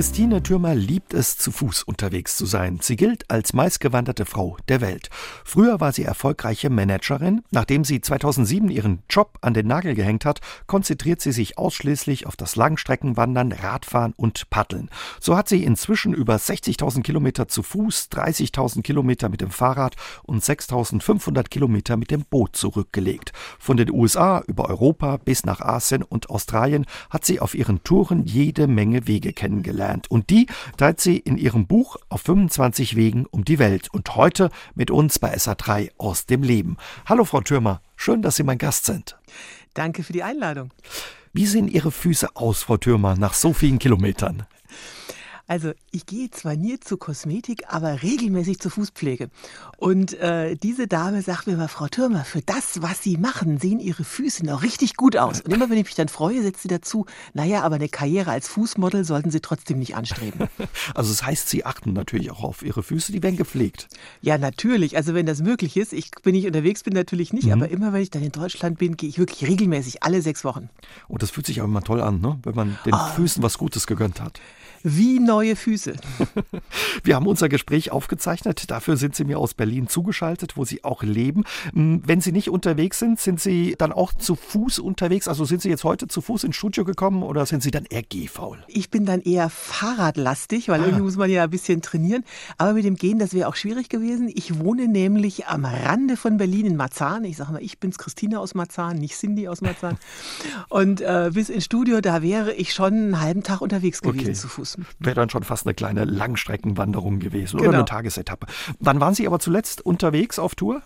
Christine Thürmer liebt es, zu Fuß unterwegs zu sein. Sie gilt als meistgewanderte Frau der Welt. Früher war sie erfolgreiche Managerin. Nachdem sie 2007 ihren Job an den Nagel gehängt hat, konzentriert sie sich ausschließlich auf das Langstreckenwandern, Radfahren und Paddeln. So hat sie inzwischen über 60.000 Kilometer zu Fuß, 30.000 Kilometer mit dem Fahrrad und 6.500 Kilometer mit dem Boot zurückgelegt. Von den USA über Europa bis nach Asien und Australien hat sie auf ihren Touren jede Menge Wege kennengelernt gelernt. Und die teilt sie in ihrem Buch auf 25 Wegen um die Welt. Und heute mit uns bei SA3 aus dem Leben. Hallo Frau Thürmer, schön, dass Sie mein Gast sind. Danke für die Einladung. Wie sehen Ihre Füße aus, Frau Thürmer, nach so vielen Kilometern? Also ich gehe zwar nie zur Kosmetik, aber regelmäßig zur Fußpflege. Und äh, diese Dame sagt mir immer, Frau Türmer, für das, was Sie machen, sehen Ihre Füße noch richtig gut aus. Und immer wenn ich mich dann freue, setzt sie dazu, naja, aber eine Karriere als Fußmodel sollten Sie trotzdem nicht anstreben. Also das heißt, Sie achten natürlich auch auf Ihre Füße, die werden gepflegt. Ja, natürlich. Also wenn das möglich ist. Ich, wenn ich unterwegs bin, natürlich nicht. Mhm. Aber immer wenn ich dann in Deutschland bin, gehe ich wirklich regelmäßig, alle sechs Wochen. Und oh, das fühlt sich auch immer toll an, ne? wenn man den oh. Füßen was Gutes gegönnt hat wie neue Füße. Wir haben unser Gespräch aufgezeichnet. Dafür sind Sie mir aus Berlin zugeschaltet, wo Sie auch leben. Hm, wenn Sie nicht unterwegs sind, sind Sie dann auch zu Fuß unterwegs? Also sind Sie jetzt heute zu Fuß ins Studio gekommen oder sind Sie dann eher gehfaul? Ich bin dann eher fahrradlastig, weil ah. irgendwie muss man ja ein bisschen trainieren. Aber mit dem Gehen, das wäre auch schwierig gewesen. Ich wohne nämlich am Rande von Berlin in Marzahn. Ich sage mal, ich bin's Christine aus Marzahn, nicht Cindy aus Marzahn. Und äh, bis ins Studio, da wäre ich schon einen halben Tag unterwegs gewesen okay. zu Fuß das wäre dann schon fast eine kleine Langstreckenwanderung gewesen genau. oder eine Tagesetappe. Wann waren Sie aber zuletzt unterwegs auf Tour?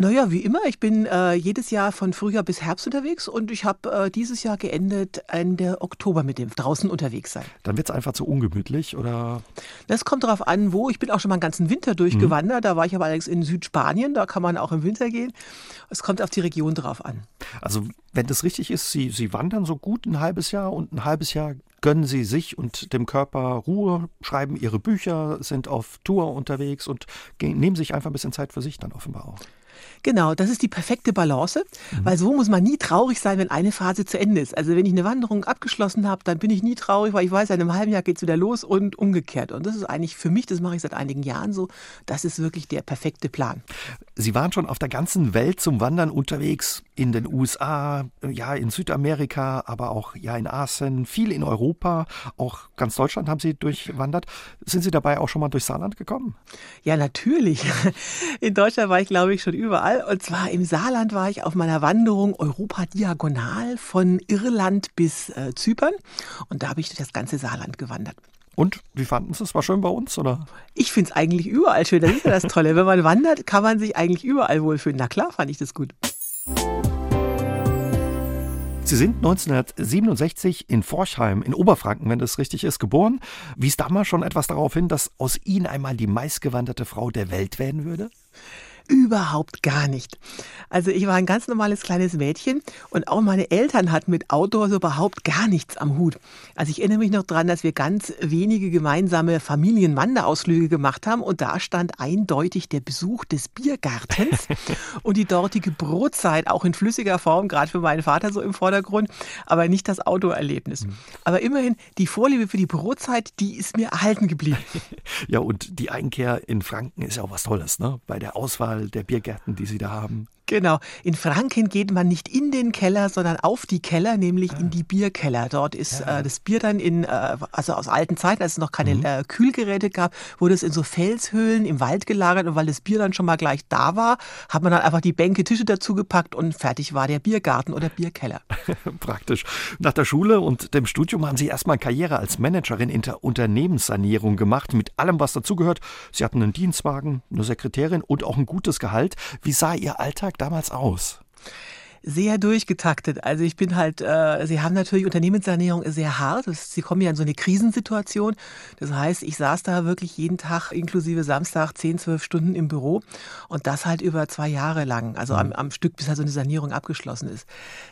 Naja, wie immer. Ich bin äh, jedes Jahr von Frühjahr bis Herbst unterwegs und ich habe äh, dieses Jahr geendet Ende Oktober mit dem draußen unterwegs sein. Dann wird es einfach zu ungemütlich oder? Das kommt darauf an, wo. Ich bin auch schon mal einen ganzen Winter durchgewandert. Mhm. Da war ich aber allerdings in Südspanien. Da kann man auch im Winter gehen. Es kommt auf die Region drauf an. Also wenn das richtig ist, Sie, Sie wandern so gut ein halbes Jahr und ein halbes Jahr gönnen Sie sich und dem Körper Ruhe, schreiben Ihre Bücher, sind auf Tour unterwegs und gehen, nehmen sich einfach ein bisschen Zeit für sich dann offenbar auch. Genau, das ist die perfekte Balance, mhm. weil so muss man nie traurig sein, wenn eine Phase zu Ende ist. Also wenn ich eine Wanderung abgeschlossen habe, dann bin ich nie traurig, weil ich weiß, in einem halben Jahr geht es wieder los und umgekehrt. Und das ist eigentlich für mich, das mache ich seit einigen Jahren so, das ist wirklich der perfekte Plan. Sie waren schon auf der ganzen Welt zum Wandern unterwegs, in den USA, ja, in Südamerika, aber auch ja in Asien, viel in Europa, auch ganz Deutschland haben Sie durchwandert. Sind Sie dabei auch schon mal durch Saarland gekommen? Ja, natürlich. In Deutschland war ich, glaube ich, schon überall. Und zwar im Saarland war ich auf meiner Wanderung Europa diagonal von Irland bis äh, Zypern. Und da habe ich durch das ganze Saarland gewandert. Und wie fanden Sie es? War schön bei uns, oder? Ich finde es eigentlich überall schön. Das ist ja das Tolle. Wenn man wandert, kann man sich eigentlich überall wohlfühlen. Na klar, fand ich das gut. Sie sind 1967 in Forchheim in Oberfranken, wenn das richtig ist, geboren. Wies damals schon etwas darauf hin, dass aus Ihnen einmal die meistgewanderte Frau der Welt werden würde? Überhaupt gar nicht. Also ich war ein ganz normales kleines Mädchen und auch meine Eltern hatten mit Outdoors überhaupt gar nichts am Hut. Also ich erinnere mich noch daran, dass wir ganz wenige gemeinsame Familienwanderausflüge gemacht haben und da stand eindeutig der Besuch des Biergartens und die dortige Brotzeit, auch in flüssiger Form, gerade für meinen Vater so im Vordergrund, aber nicht das Autoerlebnis. Mhm. Aber immerhin, die Vorliebe für die Brotzeit, die ist mir erhalten geblieben. Ja, und die Einkehr in Franken ist ja auch was Tolles, ne? Bei der Auswahl Auswahl der Biergärten, die Sie da haben. Genau. In Franken geht man nicht in den Keller, sondern auf die Keller, nämlich ah. in die Bierkeller. Dort ist ja. äh, das Bier dann in, äh, also aus alten Zeiten, als es noch keine mhm. äh, Kühlgeräte gab, wurde es in so Felshöhlen im Wald gelagert und weil das Bier dann schon mal gleich da war, hat man dann einfach die Bänke, Tische dazu gepackt und fertig war der Biergarten oder Bierkeller. Praktisch. Nach der Schule und dem Studium haben Sie erstmal Karriere als Managerin in der Unternehmenssanierung gemacht, mit allem, was dazugehört. Sie hatten einen Dienstwagen, eine Sekretärin und auch ein gutes Gehalt. Wie sah Ihr Alltag damals aus? Sehr durchgetaktet. Also ich bin halt, äh, Sie haben natürlich Unternehmenssanierung ist sehr hart. Sie kommen ja in so eine Krisensituation. Das heißt, ich saß da wirklich jeden Tag inklusive Samstag 10, 12 Stunden im Büro und das halt über zwei Jahre lang, also am, mhm. am Stück, bis halt so eine Sanierung abgeschlossen ist.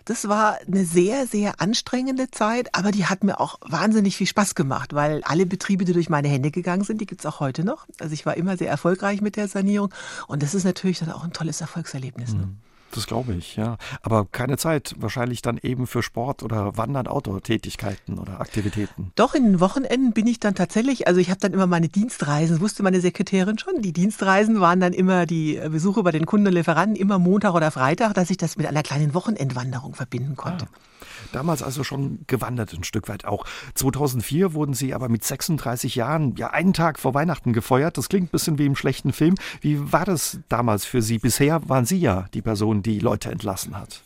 Das war eine sehr, sehr anstrengende Zeit, aber die hat mir auch wahnsinnig viel Spaß gemacht, weil alle Betriebe, die durch meine Hände gegangen sind, die gibt's auch heute noch. Also ich war immer sehr erfolgreich mit der Sanierung und das ist natürlich dann auch ein tolles Erfolgserlebnis. Ne? Das glaube ich, ja. Aber keine Zeit wahrscheinlich dann eben für Sport oder Wandern, Outdoor-Tätigkeiten oder Aktivitäten. Doch, in den Wochenenden bin ich dann tatsächlich, also ich habe dann immer meine Dienstreisen, wusste meine Sekretärin schon, die Dienstreisen waren dann immer die Besuche bei den Kunden und Lieferanten, immer Montag oder Freitag, dass ich das mit einer kleinen Wochenendwanderung verbinden konnte. Ah. Damals also schon gewandert ein Stück weit auch. 2004 wurden Sie aber mit 36 Jahren, ja einen Tag vor Weihnachten gefeuert. Das klingt ein bisschen wie im schlechten Film. Wie war das damals für Sie? Bisher waren Sie ja die Person, die Leute entlassen hat.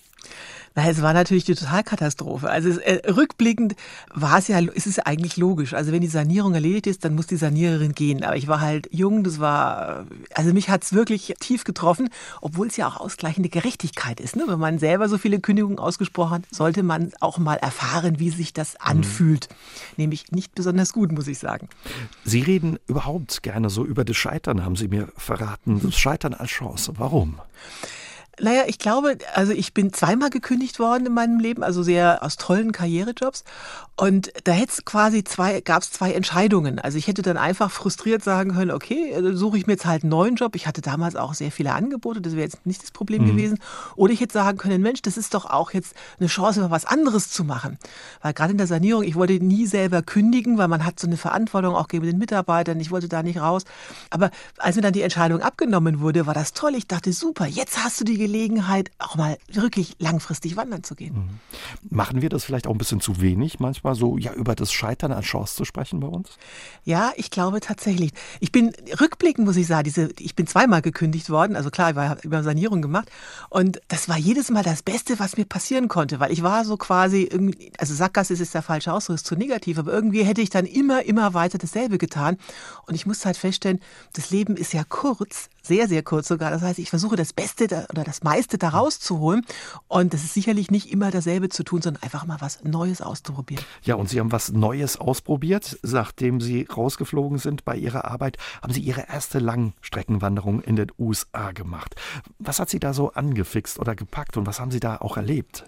Na, es war natürlich die Totalkatastrophe. Also äh, rückblickend war es ja, ist es eigentlich logisch. Also wenn die Sanierung erledigt ist, dann muss die Saniererin gehen. Aber ich war halt jung, das war, also mich hat es wirklich tief getroffen, obwohl es ja auch ausgleichende Gerechtigkeit ist. Ne? Wenn man selber so viele Kündigungen ausgesprochen hat, sollte man auch mal erfahren, wie sich das mhm. anfühlt. Mhm. Nämlich nicht besonders gut, muss ich sagen. Sie reden überhaupt gerne so über das Scheitern, haben Sie mir verraten. Das Scheitern als Chance. Warum? Naja, ich glaube, also ich bin zweimal gekündigt worden in meinem Leben, also sehr aus tollen Karrierejobs. Und da hätte es quasi zwei, gab es zwei Entscheidungen. Also ich hätte dann einfach frustriert sagen können, okay, äh, suche ich mir jetzt halt einen neuen Job. Ich hatte damals auch sehr viele Angebote, das wäre jetzt nicht das Problem mhm. gewesen. Oder ich hätte sagen können, Mensch, das ist doch auch jetzt eine Chance, mal was anderes zu machen. Weil gerade in der Sanierung, ich wollte nie selber kündigen, weil man hat so eine Verantwortung auch gegen den Mitarbeitern. Ich wollte da nicht raus. Aber als mir dann die Entscheidung abgenommen wurde, war das toll. Ich dachte, super, jetzt hast du die Gelegenheit, auch mal wirklich langfristig wandern zu gehen. Mhm. Machen wir das vielleicht auch ein bisschen zu wenig, manchmal so ja über das Scheitern als Chance zu sprechen bei uns? Ja, ich glaube tatsächlich. Ich bin rückblickend, muss ich sagen, diese, ich bin zweimal gekündigt worden. Also klar, ich habe über Sanierung gemacht. Und das war jedes Mal das Beste, was mir passieren konnte, weil ich war so quasi irgendwie, also Sackgasse ist der falsche Ausdruck, ist zu negativ, aber irgendwie hätte ich dann immer, immer weiter dasselbe getan. Und ich musste halt feststellen, das Leben ist ja kurz, sehr, sehr kurz sogar. Das heißt, ich versuche das Beste da, oder das meiste da rauszuholen. Und das ist sicherlich nicht immer dasselbe zu tun, sondern einfach mal was Neues auszuprobieren. Ja, und Sie haben was Neues ausprobiert. Nachdem Sie rausgeflogen sind bei Ihrer Arbeit, haben Sie Ihre erste Langstreckenwanderung in den USA gemacht. Was hat Sie da so angefixt oder gepackt und was haben Sie da auch erlebt?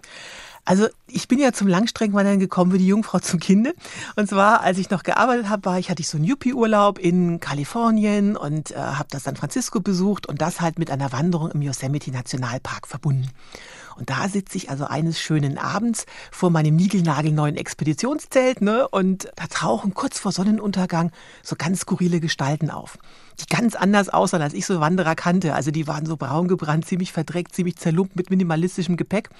Also ich bin ja zum Langstreckenwandern gekommen wie die Jungfrau zum Kinde. Und zwar, als ich noch gearbeitet habe, war ich, hatte ich so einen Yuppie-Urlaub in Kalifornien und äh, habe das San Francisco besucht und das halt mit einer Wanderung im Yosemite Nationalpark verbunden. Und da sitze ich also eines schönen Abends vor meinem niegelnagelneuen Expeditionszelt ne, und da tauchen kurz vor Sonnenuntergang so ganz skurrile Gestalten auf, die ganz anders aussahen, als ich so Wanderer kannte. Also die waren so braun gebrannt, ziemlich verdreckt, ziemlich zerlumpt mit minimalistischem Gepäck.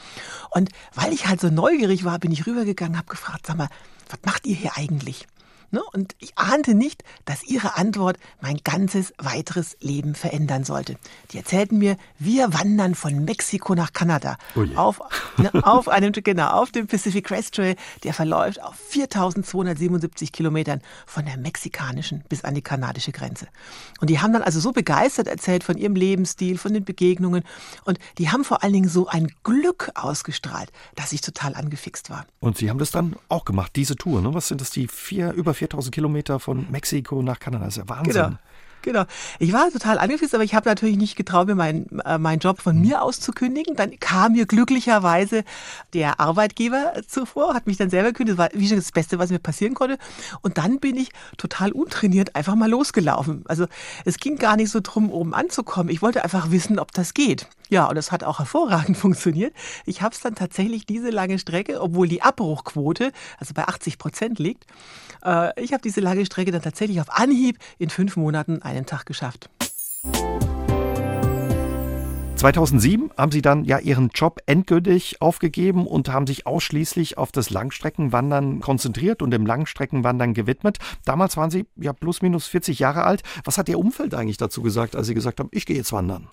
Und weil ich halt so neugierig war, bin ich rübergegangen, habe gefragt, sag mal, was macht ihr hier eigentlich? Ne? Und ich ahnte nicht, dass ihre Antwort mein ganzes weiteres Leben verändern sollte. Die erzählten mir, wir wandern von Mexiko nach Kanada oh auf, ne, auf einem genau auf dem Pacific Crest Trail, der verläuft auf 4.277 Kilometern von der mexikanischen bis an die kanadische Grenze. Und die haben dann also so begeistert erzählt von ihrem Lebensstil, von den Begegnungen und die haben vor allen Dingen so ein Glück ausgestrahlt, dass ich total angefixt war. Und Sie haben das dann auch gemacht, diese Tour, ne? Was sind das, die vier, über 4000 Kilometer von Mexiko nach Kanada. Das ist ja Wahnsinn. Genau. Genau. Ich war total angefixt, aber ich habe natürlich nicht getraut, mir meinen äh, mein Job von mhm. mir aus zu kündigen. Dann kam mir glücklicherweise der Arbeitgeber zuvor, hat mich dann selber gekündigt. Das war wie schon das Beste, was mir passieren konnte. Und dann bin ich total untrainiert einfach mal losgelaufen. Also es ging gar nicht so drum, oben anzukommen. Ich wollte einfach wissen, ob das geht. Ja, und es hat auch hervorragend funktioniert. Ich habe es dann tatsächlich diese lange Strecke, obwohl die Abbruchquote also bei 80 Prozent liegt, äh, ich habe diese lange Strecke dann tatsächlich auf Anhieb in fünf Monaten einen Tag geschafft. 2007 haben Sie dann ja Ihren Job endgültig aufgegeben und haben sich ausschließlich auf das Langstreckenwandern konzentriert und dem Langstreckenwandern gewidmet. Damals waren Sie ja plus minus 40 Jahre alt. Was hat Ihr Umfeld eigentlich dazu gesagt, als Sie gesagt haben, ich gehe jetzt wandern?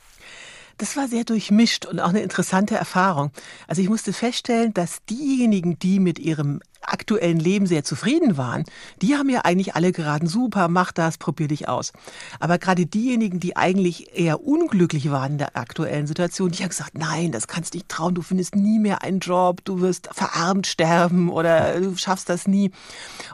Das war sehr durchmischt und auch eine interessante Erfahrung. Also ich musste feststellen, dass diejenigen, die mit ihrem aktuellen Leben sehr zufrieden waren, die haben ja eigentlich alle geraten, super, mach das, probier dich aus. Aber gerade diejenigen, die eigentlich eher unglücklich waren in der aktuellen Situation, die haben gesagt, nein, das kannst du nicht trauen, du findest nie mehr einen Job, du wirst verarmt sterben oder du schaffst das nie.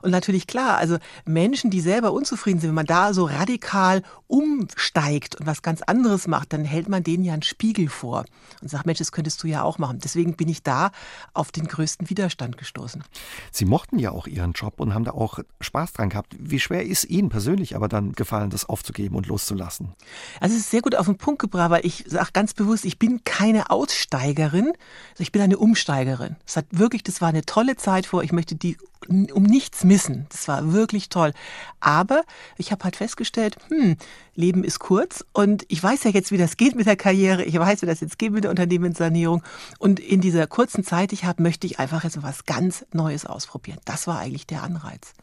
Und natürlich klar, also Menschen, die selber unzufrieden sind, wenn man da so radikal umsteigt und was ganz anderes macht, dann hält man denen ja einen Spiegel vor und sagt, Mensch, das könntest du ja auch machen. Deswegen bin ich da auf den größten Widerstand gestoßen. Sie mochten ja auch Ihren Job und haben da auch Spaß dran gehabt. Wie schwer ist Ihnen persönlich aber dann gefallen, das aufzugeben und loszulassen? Also es ist sehr gut auf den Punkt gebracht, weil ich sage ganz bewusst, ich bin keine Aussteigerin, ich bin eine Umsteigerin. Es hat wirklich, das war eine tolle Zeit vor. Ich möchte die um nichts missen. Das war wirklich toll. Aber ich habe halt festgestellt, hm, Leben ist kurz und ich weiß ja jetzt, wie das geht mit der Karriere. Ich weiß, wie das jetzt geht mit der Unternehmenssanierung. Und in dieser kurzen Zeit, die ich habe, möchte ich einfach jetzt was ganz Neues ausprobieren. Das war eigentlich der Anreiz.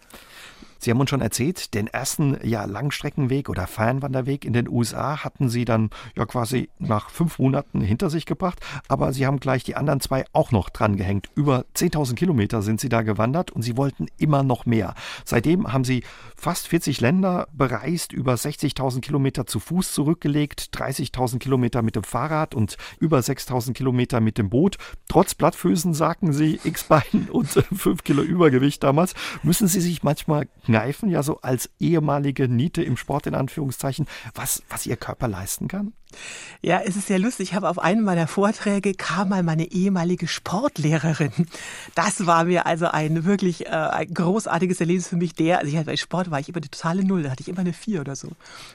Sie haben uns schon erzählt, den ersten ja, Langstreckenweg oder Fernwanderweg in den USA hatten Sie dann ja quasi nach fünf Monaten hinter sich gebracht, aber Sie haben gleich die anderen zwei auch noch dran gehängt. Über 10.000 Kilometer sind Sie da gewandert und Sie wollten immer noch mehr. Seitdem haben Sie fast 40 Länder bereist, über 60.000 Kilometer zu Fuß zurückgelegt, 30.000 Kilometer mit dem Fahrrad und über 6.000 Kilometer mit dem Boot. Trotz Blattfüßen, sagten Sie, X-Bein und 5 Kilo Übergewicht damals, müssen Sie sich manchmal kneifen, ja so als ehemalige Niete im Sport in Anführungszeichen, was, was ihr Körper leisten kann? Ja, es ist sehr lustig. Ich habe auf einem meiner Vorträge kam mal meine ehemalige Sportlehrerin. Das war mir also ein wirklich äh, ein großartiges Erlebnis für mich. Der, also ich, bei Sport war ich immer eine totale Null, da hatte ich immer eine Vier oder so.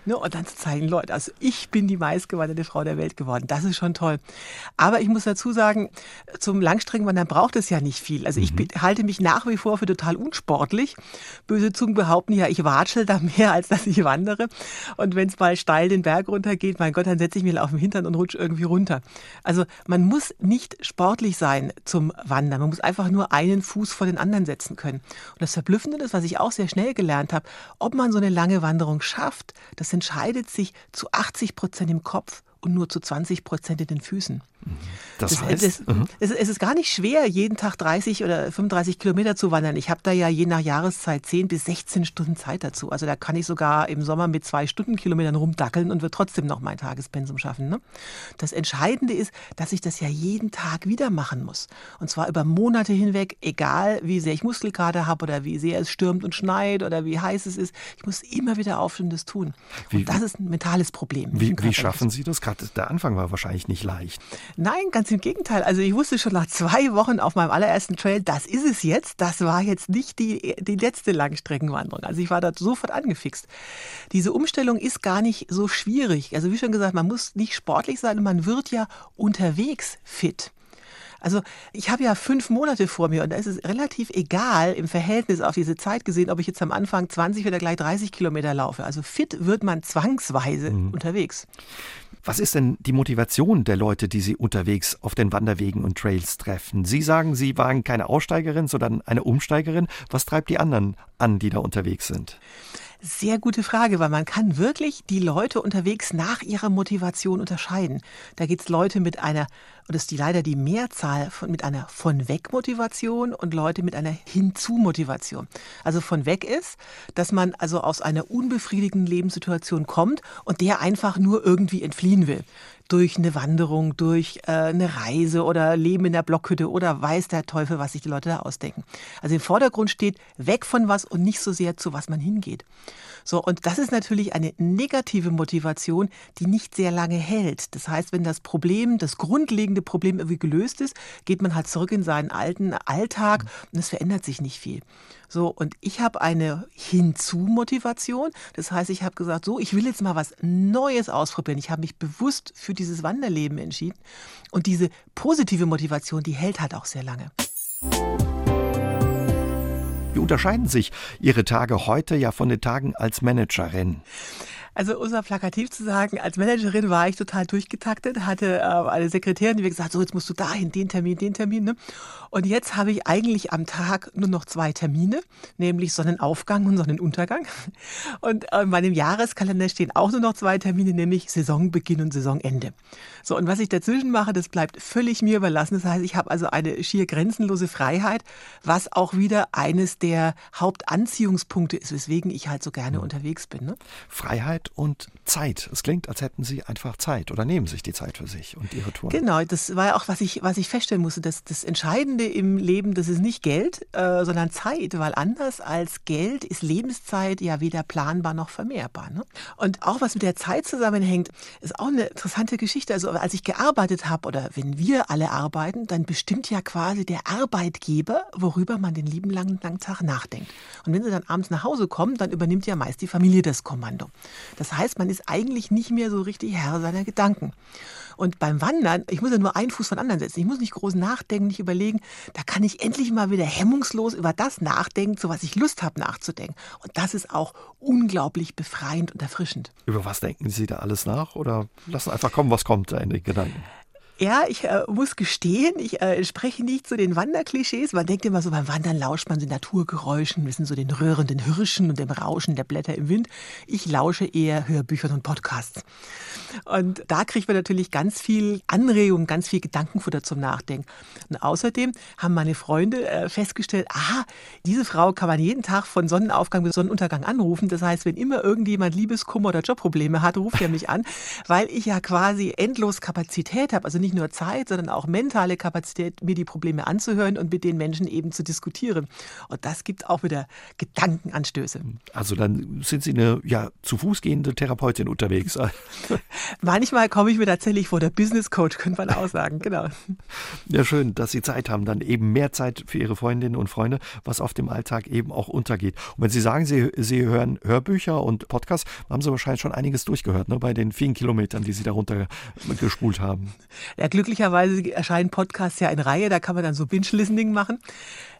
Ne? Und dann zu zeigen, Leute, also ich bin die meistgewanderte Frau der Welt geworden. Das ist schon toll. Aber ich muss dazu sagen, zum Langstreckenwandern braucht es ja nicht viel. Also ich mhm. halte mich nach wie vor für total unsportlich. Böse Zungen behaupten ja, ich watschel da mehr, als dass ich wandere. Und wenn es mal steil den Berg runtergeht, mein Gott, dann setze ich mich auf den Hintern und rutsche irgendwie runter. Also man muss nicht sportlich sein zum Wandern. Man muss einfach nur einen Fuß vor den anderen setzen können. Und das Verblüffende ist, was ich auch sehr schnell gelernt habe, ob man so eine lange Wanderung schafft, das entscheidet sich zu 80 Prozent im Kopf und nur zu 20 Prozent in den Füßen. Das, das heißt, das, mhm. es, es, ist gar nicht schwer, jeden Tag 30 oder 35 Kilometer zu wandern. Ich habe da ja je nach Jahreszeit 10 bis 16 Stunden Zeit dazu. Also da kann ich sogar im Sommer mit zwei Stundenkilometern rumdackeln und wird trotzdem noch mein Tagespensum schaffen. Ne? Das Entscheidende ist, dass ich das ja jeden Tag wieder machen muss. Und zwar über Monate hinweg, egal wie sehr ich Muskelkater habe oder wie sehr es stürmt und schneit oder wie heiß es ist. Ich muss immer wieder aufstehen und das tun. Wie, und das ist ein mentales Problem. Wie, wie schaffen Sie das? Gerade der Anfang war wahrscheinlich nicht leicht. Nein, ganz im Gegenteil. Also ich wusste schon nach zwei Wochen auf meinem allerersten Trail, das ist es jetzt. Das war jetzt nicht die, die letzte Langstreckenwanderung. Also ich war da sofort angefixt. Diese Umstellung ist gar nicht so schwierig. Also wie schon gesagt, man muss nicht sportlich sein und man wird ja unterwegs fit. Also ich habe ja fünf Monate vor mir und da ist es relativ egal im Verhältnis auf diese Zeit gesehen, ob ich jetzt am Anfang 20 oder gleich 30 Kilometer laufe. Also fit wird man zwangsweise mhm. unterwegs. Was ist denn die Motivation der Leute, die Sie unterwegs auf den Wanderwegen und Trails treffen? Sie sagen, Sie waren keine Aussteigerin, sondern eine Umsteigerin. Was treibt die anderen an, die da unterwegs sind? Sehr gute Frage, weil man kann wirklich die Leute unterwegs nach ihrer Motivation unterscheiden. Da gibt es Leute mit einer, und das ist die leider die Mehrzahl, von, mit einer von weg Motivation und Leute mit einer hinzu Motivation. Also von weg ist, dass man also aus einer unbefriedigenden Lebenssituation kommt und der einfach nur irgendwie entfliehen will durch eine Wanderung, durch äh, eine Reise oder Leben in der Blockhütte oder weiß der Teufel, was sich die Leute da ausdenken. Also im Vordergrund steht weg von was und nicht so sehr zu was man hingeht. So, und das ist natürlich eine negative Motivation, die nicht sehr lange hält. Das heißt, wenn das Problem, das grundlegende Problem irgendwie gelöst ist, geht man halt zurück in seinen alten Alltag und es verändert sich nicht viel. So, und ich habe eine Hinzu-Motivation. Das heißt, ich habe gesagt, so, ich will jetzt mal was Neues ausprobieren. Ich habe mich bewusst für dieses Wanderleben entschieden. Und diese positive Motivation, die hält halt auch sehr lange. Unterscheiden sich Ihre Tage heute ja von den Tagen als Managerin? Also um es plakativ zu sagen, als Managerin war ich total durchgetaktet, hatte äh, eine Sekretärin, die mir gesagt, so jetzt musst du dahin, den Termin, den Termin. Ne? Und jetzt habe ich eigentlich am Tag nur noch zwei Termine, nämlich Sonnenaufgang und Sonnenuntergang. Und in meinem Jahreskalender stehen auch nur noch zwei Termine, nämlich Saisonbeginn und Saisonende. So, und was ich dazwischen mache, das bleibt völlig mir überlassen. Das heißt, ich habe also eine schier grenzenlose Freiheit, was auch wieder eines der Hauptanziehungspunkte ist, weswegen ich halt so gerne unterwegs bin. Ne? Freiheit Und Zeit. Es klingt, als hätten Sie einfach Zeit oder nehmen sich die Zeit für sich und Ihre Tour. Genau, das war ja auch, was ich, was ich feststellen musste, dass das Entscheidende im Leben, das ist nicht Geld, äh, sondern Zeit, weil anders als Geld ist Lebenszeit ja weder planbar noch vermehrbar. Ne? Und auch was mit der Zeit zusammenhängt, ist auch eine interessante Geschichte. Also als ich gearbeitet habe oder wenn wir alle arbeiten, dann bestimmt ja quasi der Arbeitgeber, worüber man den lieben langen Tag nachdenkt. Und wenn Sie dann abends nach Hause kommen, dann übernimmt ja meist die Familie das Kommando. Das heißt, man ist eigentlich nicht mehr so richtig Herr seiner Gedanken. Und beim Wandern, ich muss ja nur einen Fuß von anderen setzen. Ich muss nicht groß nachdenken, nicht überlegen. Da kann ich endlich mal wieder hemmungslos über das nachdenken, zu was ich Lust habe nachzudenken. Und das ist auch unglaublich befreiend und erfrischend. Über was denken Sie da alles nach? Oder lassen einfach kommen, was kommt da in den Gedanken? Ja, ich äh, muss gestehen, ich äh, spreche nicht zu den Wanderklischees. Man denkt immer so, beim Wandern lauscht man den Naturgeräuschen, wissen so den rührenden Hirschen und dem Rauschen der Blätter im Wind. Ich lausche eher Hörbüchern und Podcasts. Und da kriegt man natürlich ganz viel Anregung, ganz viel Gedankenfutter zum Nachdenken. Und außerdem haben meine Freunde äh, festgestellt, aha, diese Frau kann man jeden Tag von Sonnenaufgang bis Sonnenuntergang anrufen. Das heißt, wenn immer irgendjemand Liebeskummer oder Jobprobleme hat, ruft er mich an, weil ich ja quasi endlos Kapazität habe. Also nicht nur Zeit, sondern auch mentale Kapazität, mir die Probleme anzuhören und mit den Menschen eben zu diskutieren. Und das gibt auch wieder Gedankenanstöße. Also dann sind Sie eine ja, zu Fuß gehende Therapeutin unterwegs. Manchmal komme ich mir tatsächlich vor der Business Coach, könnte man auch sagen, genau. Ja, schön, dass Sie Zeit haben, dann eben mehr Zeit für Ihre Freundinnen und Freunde, was auf dem Alltag eben auch untergeht. Und wenn Sie sagen, Sie, Sie hören Hörbücher und Podcasts, haben Sie wahrscheinlich schon einiges durchgehört, ne, bei den vielen Kilometern, die Sie darunter gespult haben. Ja, glücklicherweise erscheinen Podcasts ja in Reihe, da kann man dann so Binge-Listening machen.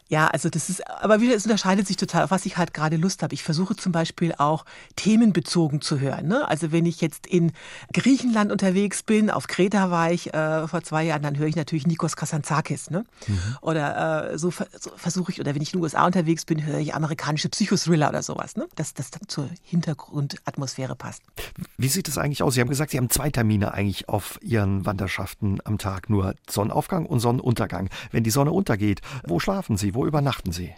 Ja, also das ist, aber wieder, es unterscheidet sich total, auf was ich halt gerade Lust habe. Ich versuche zum Beispiel auch themenbezogen zu hören. Ne? Also wenn ich jetzt in Griechenland unterwegs bin, auf Kreta war ich äh, vor zwei Jahren, dann höre ich natürlich Nikos Kazantzakis. Ne? Mhm. Oder äh, so, so versuche ich, oder wenn ich in den USA unterwegs bin, höre ich amerikanische Psychothriller oder sowas. Ne? Dass das dann zur Hintergrundatmosphäre passt. Wie sieht das eigentlich aus? Sie haben gesagt, Sie haben zwei Termine eigentlich auf Ihren Wanderschaften am Tag, nur Sonnenaufgang und Sonnenuntergang. Wenn die Sonne untergeht, wo schlafen Sie? Wo übernachten Sie?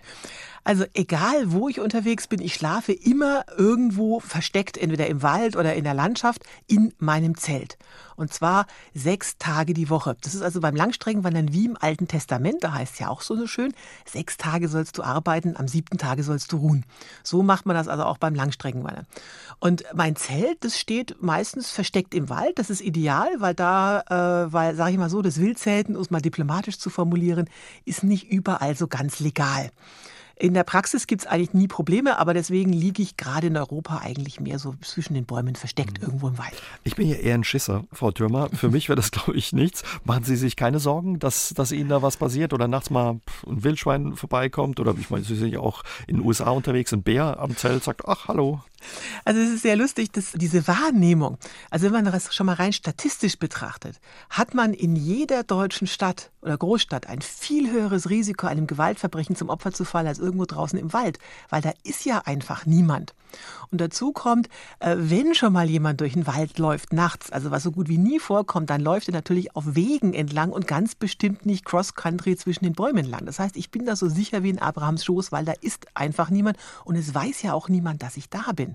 Also egal, wo ich unterwegs bin, ich schlafe immer irgendwo versteckt, entweder im Wald oder in der Landschaft, in meinem Zelt. Und zwar sechs Tage die Woche. Das ist also beim Langstreckenwandern wie im Alten Testament. Da heißt es ja auch so, schön, sechs Tage sollst du arbeiten, am siebten Tage sollst du ruhen. So macht man das also auch beim Langstreckenwandern. Und mein Zelt, das steht meistens versteckt im Wald. Das ist ideal, weil da, äh, weil, sage ich mal so, das Wildzelten, um es mal diplomatisch zu formulieren, ist nicht überall so ganz legal. In der Praxis gibt es eigentlich nie Probleme, aber deswegen liege ich gerade in Europa eigentlich mehr so zwischen den Bäumen versteckt, mhm. irgendwo im Wald. Ich bin ja eher ein Schisser, Frau Thürmer. Für mich wäre das, glaube ich, nichts. Machen Sie sich keine Sorgen, dass, dass Ihnen da was passiert oder nachts mal ein Wildschwein vorbeikommt oder ich meine, Sie sind ja auch in den USA unterwegs, ein Bär am Zelt sagt, ach, hallo, also es ist sehr lustig, dass diese Wahrnehmung, also wenn man das schon mal rein statistisch betrachtet, hat man in jeder deutschen Stadt oder Großstadt ein viel höheres Risiko, einem Gewaltverbrechen zum Opfer zu fallen, als irgendwo draußen im Wald, weil da ist ja einfach niemand. Und dazu kommt, äh, wenn schon mal jemand durch den Wald läuft nachts, also was so gut wie nie vorkommt, dann läuft er natürlich auf Wegen entlang und ganz bestimmt nicht cross-country zwischen den Bäumen lang. Das heißt, ich bin da so sicher wie in Abrahams Schoß, weil da ist einfach niemand und es weiß ja auch niemand, dass ich da bin.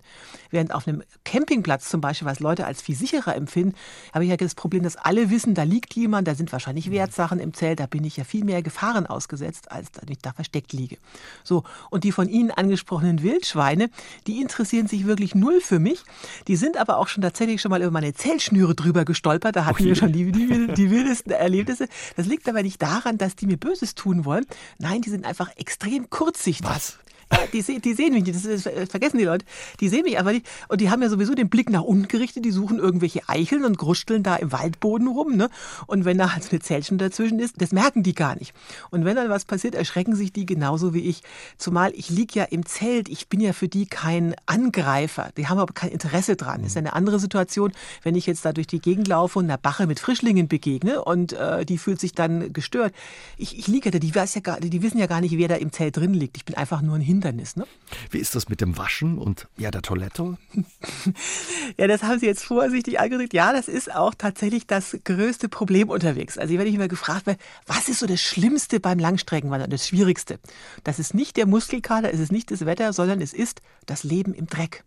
Während auf einem Campingplatz zum Beispiel, was Leute als viel sicherer empfinden, habe ich ja das Problem, dass alle wissen, da liegt jemand, da sind wahrscheinlich Wertsachen im Zelt, da bin ich ja viel mehr Gefahren ausgesetzt, als dass ich da versteckt liege. So, und die von Ihnen angesprochenen Wildschweine, die interessieren sich wirklich null für mich. Die sind aber auch schon tatsächlich schon mal über meine Zellschnüre drüber gestolpert. Da hatten okay. wir schon die, die, die wildesten Erlebnisse. Das liegt aber nicht daran, dass die mir Böses tun wollen. Nein, die sind einfach extrem kurzsichtig. Was? Ja, die, die, sehen mich nicht, das, ist, das, vergessen die Leute. Die sehen mich aber nicht. Und die haben ja sowieso den Blick nach unten gerichtet, die suchen irgendwelche Eicheln und gruschteln da im Waldboden rum. Ne? Und wenn da halt eine Zellchen dazwischen ist, das merken die gar nicht. Und wenn dann was passiert, erschrecken sich die genauso wie ich. Zumal ich liege ja im Zelt, ich bin ja für die kein Angreifer. Die haben aber kein Interesse dran. Das ist eine andere Situation, wenn ich jetzt da durch die Gegend laufe und einer Bache mit Frischlingen begegne und äh, die fühlt sich dann gestört. Ich, ich liege da, die, weiß ja gar, die wissen ja gar nicht, wer da im Zelt drin liegt. Ich bin einfach nur ein Hin Hindernis. Ne? Wie ist das mit dem Waschen und ja der Toilette? ja, das haben Sie jetzt vorsichtig angedrückt. Ja, das ist auch tatsächlich das größte Problem unterwegs. Also wenn ich immer gefragt werde, was ist so das Schlimmste beim Langstreckenwandern, das Schwierigste? Das ist nicht der Muskelkater, es ist nicht das Wetter, sondern es ist das Leben im Dreck.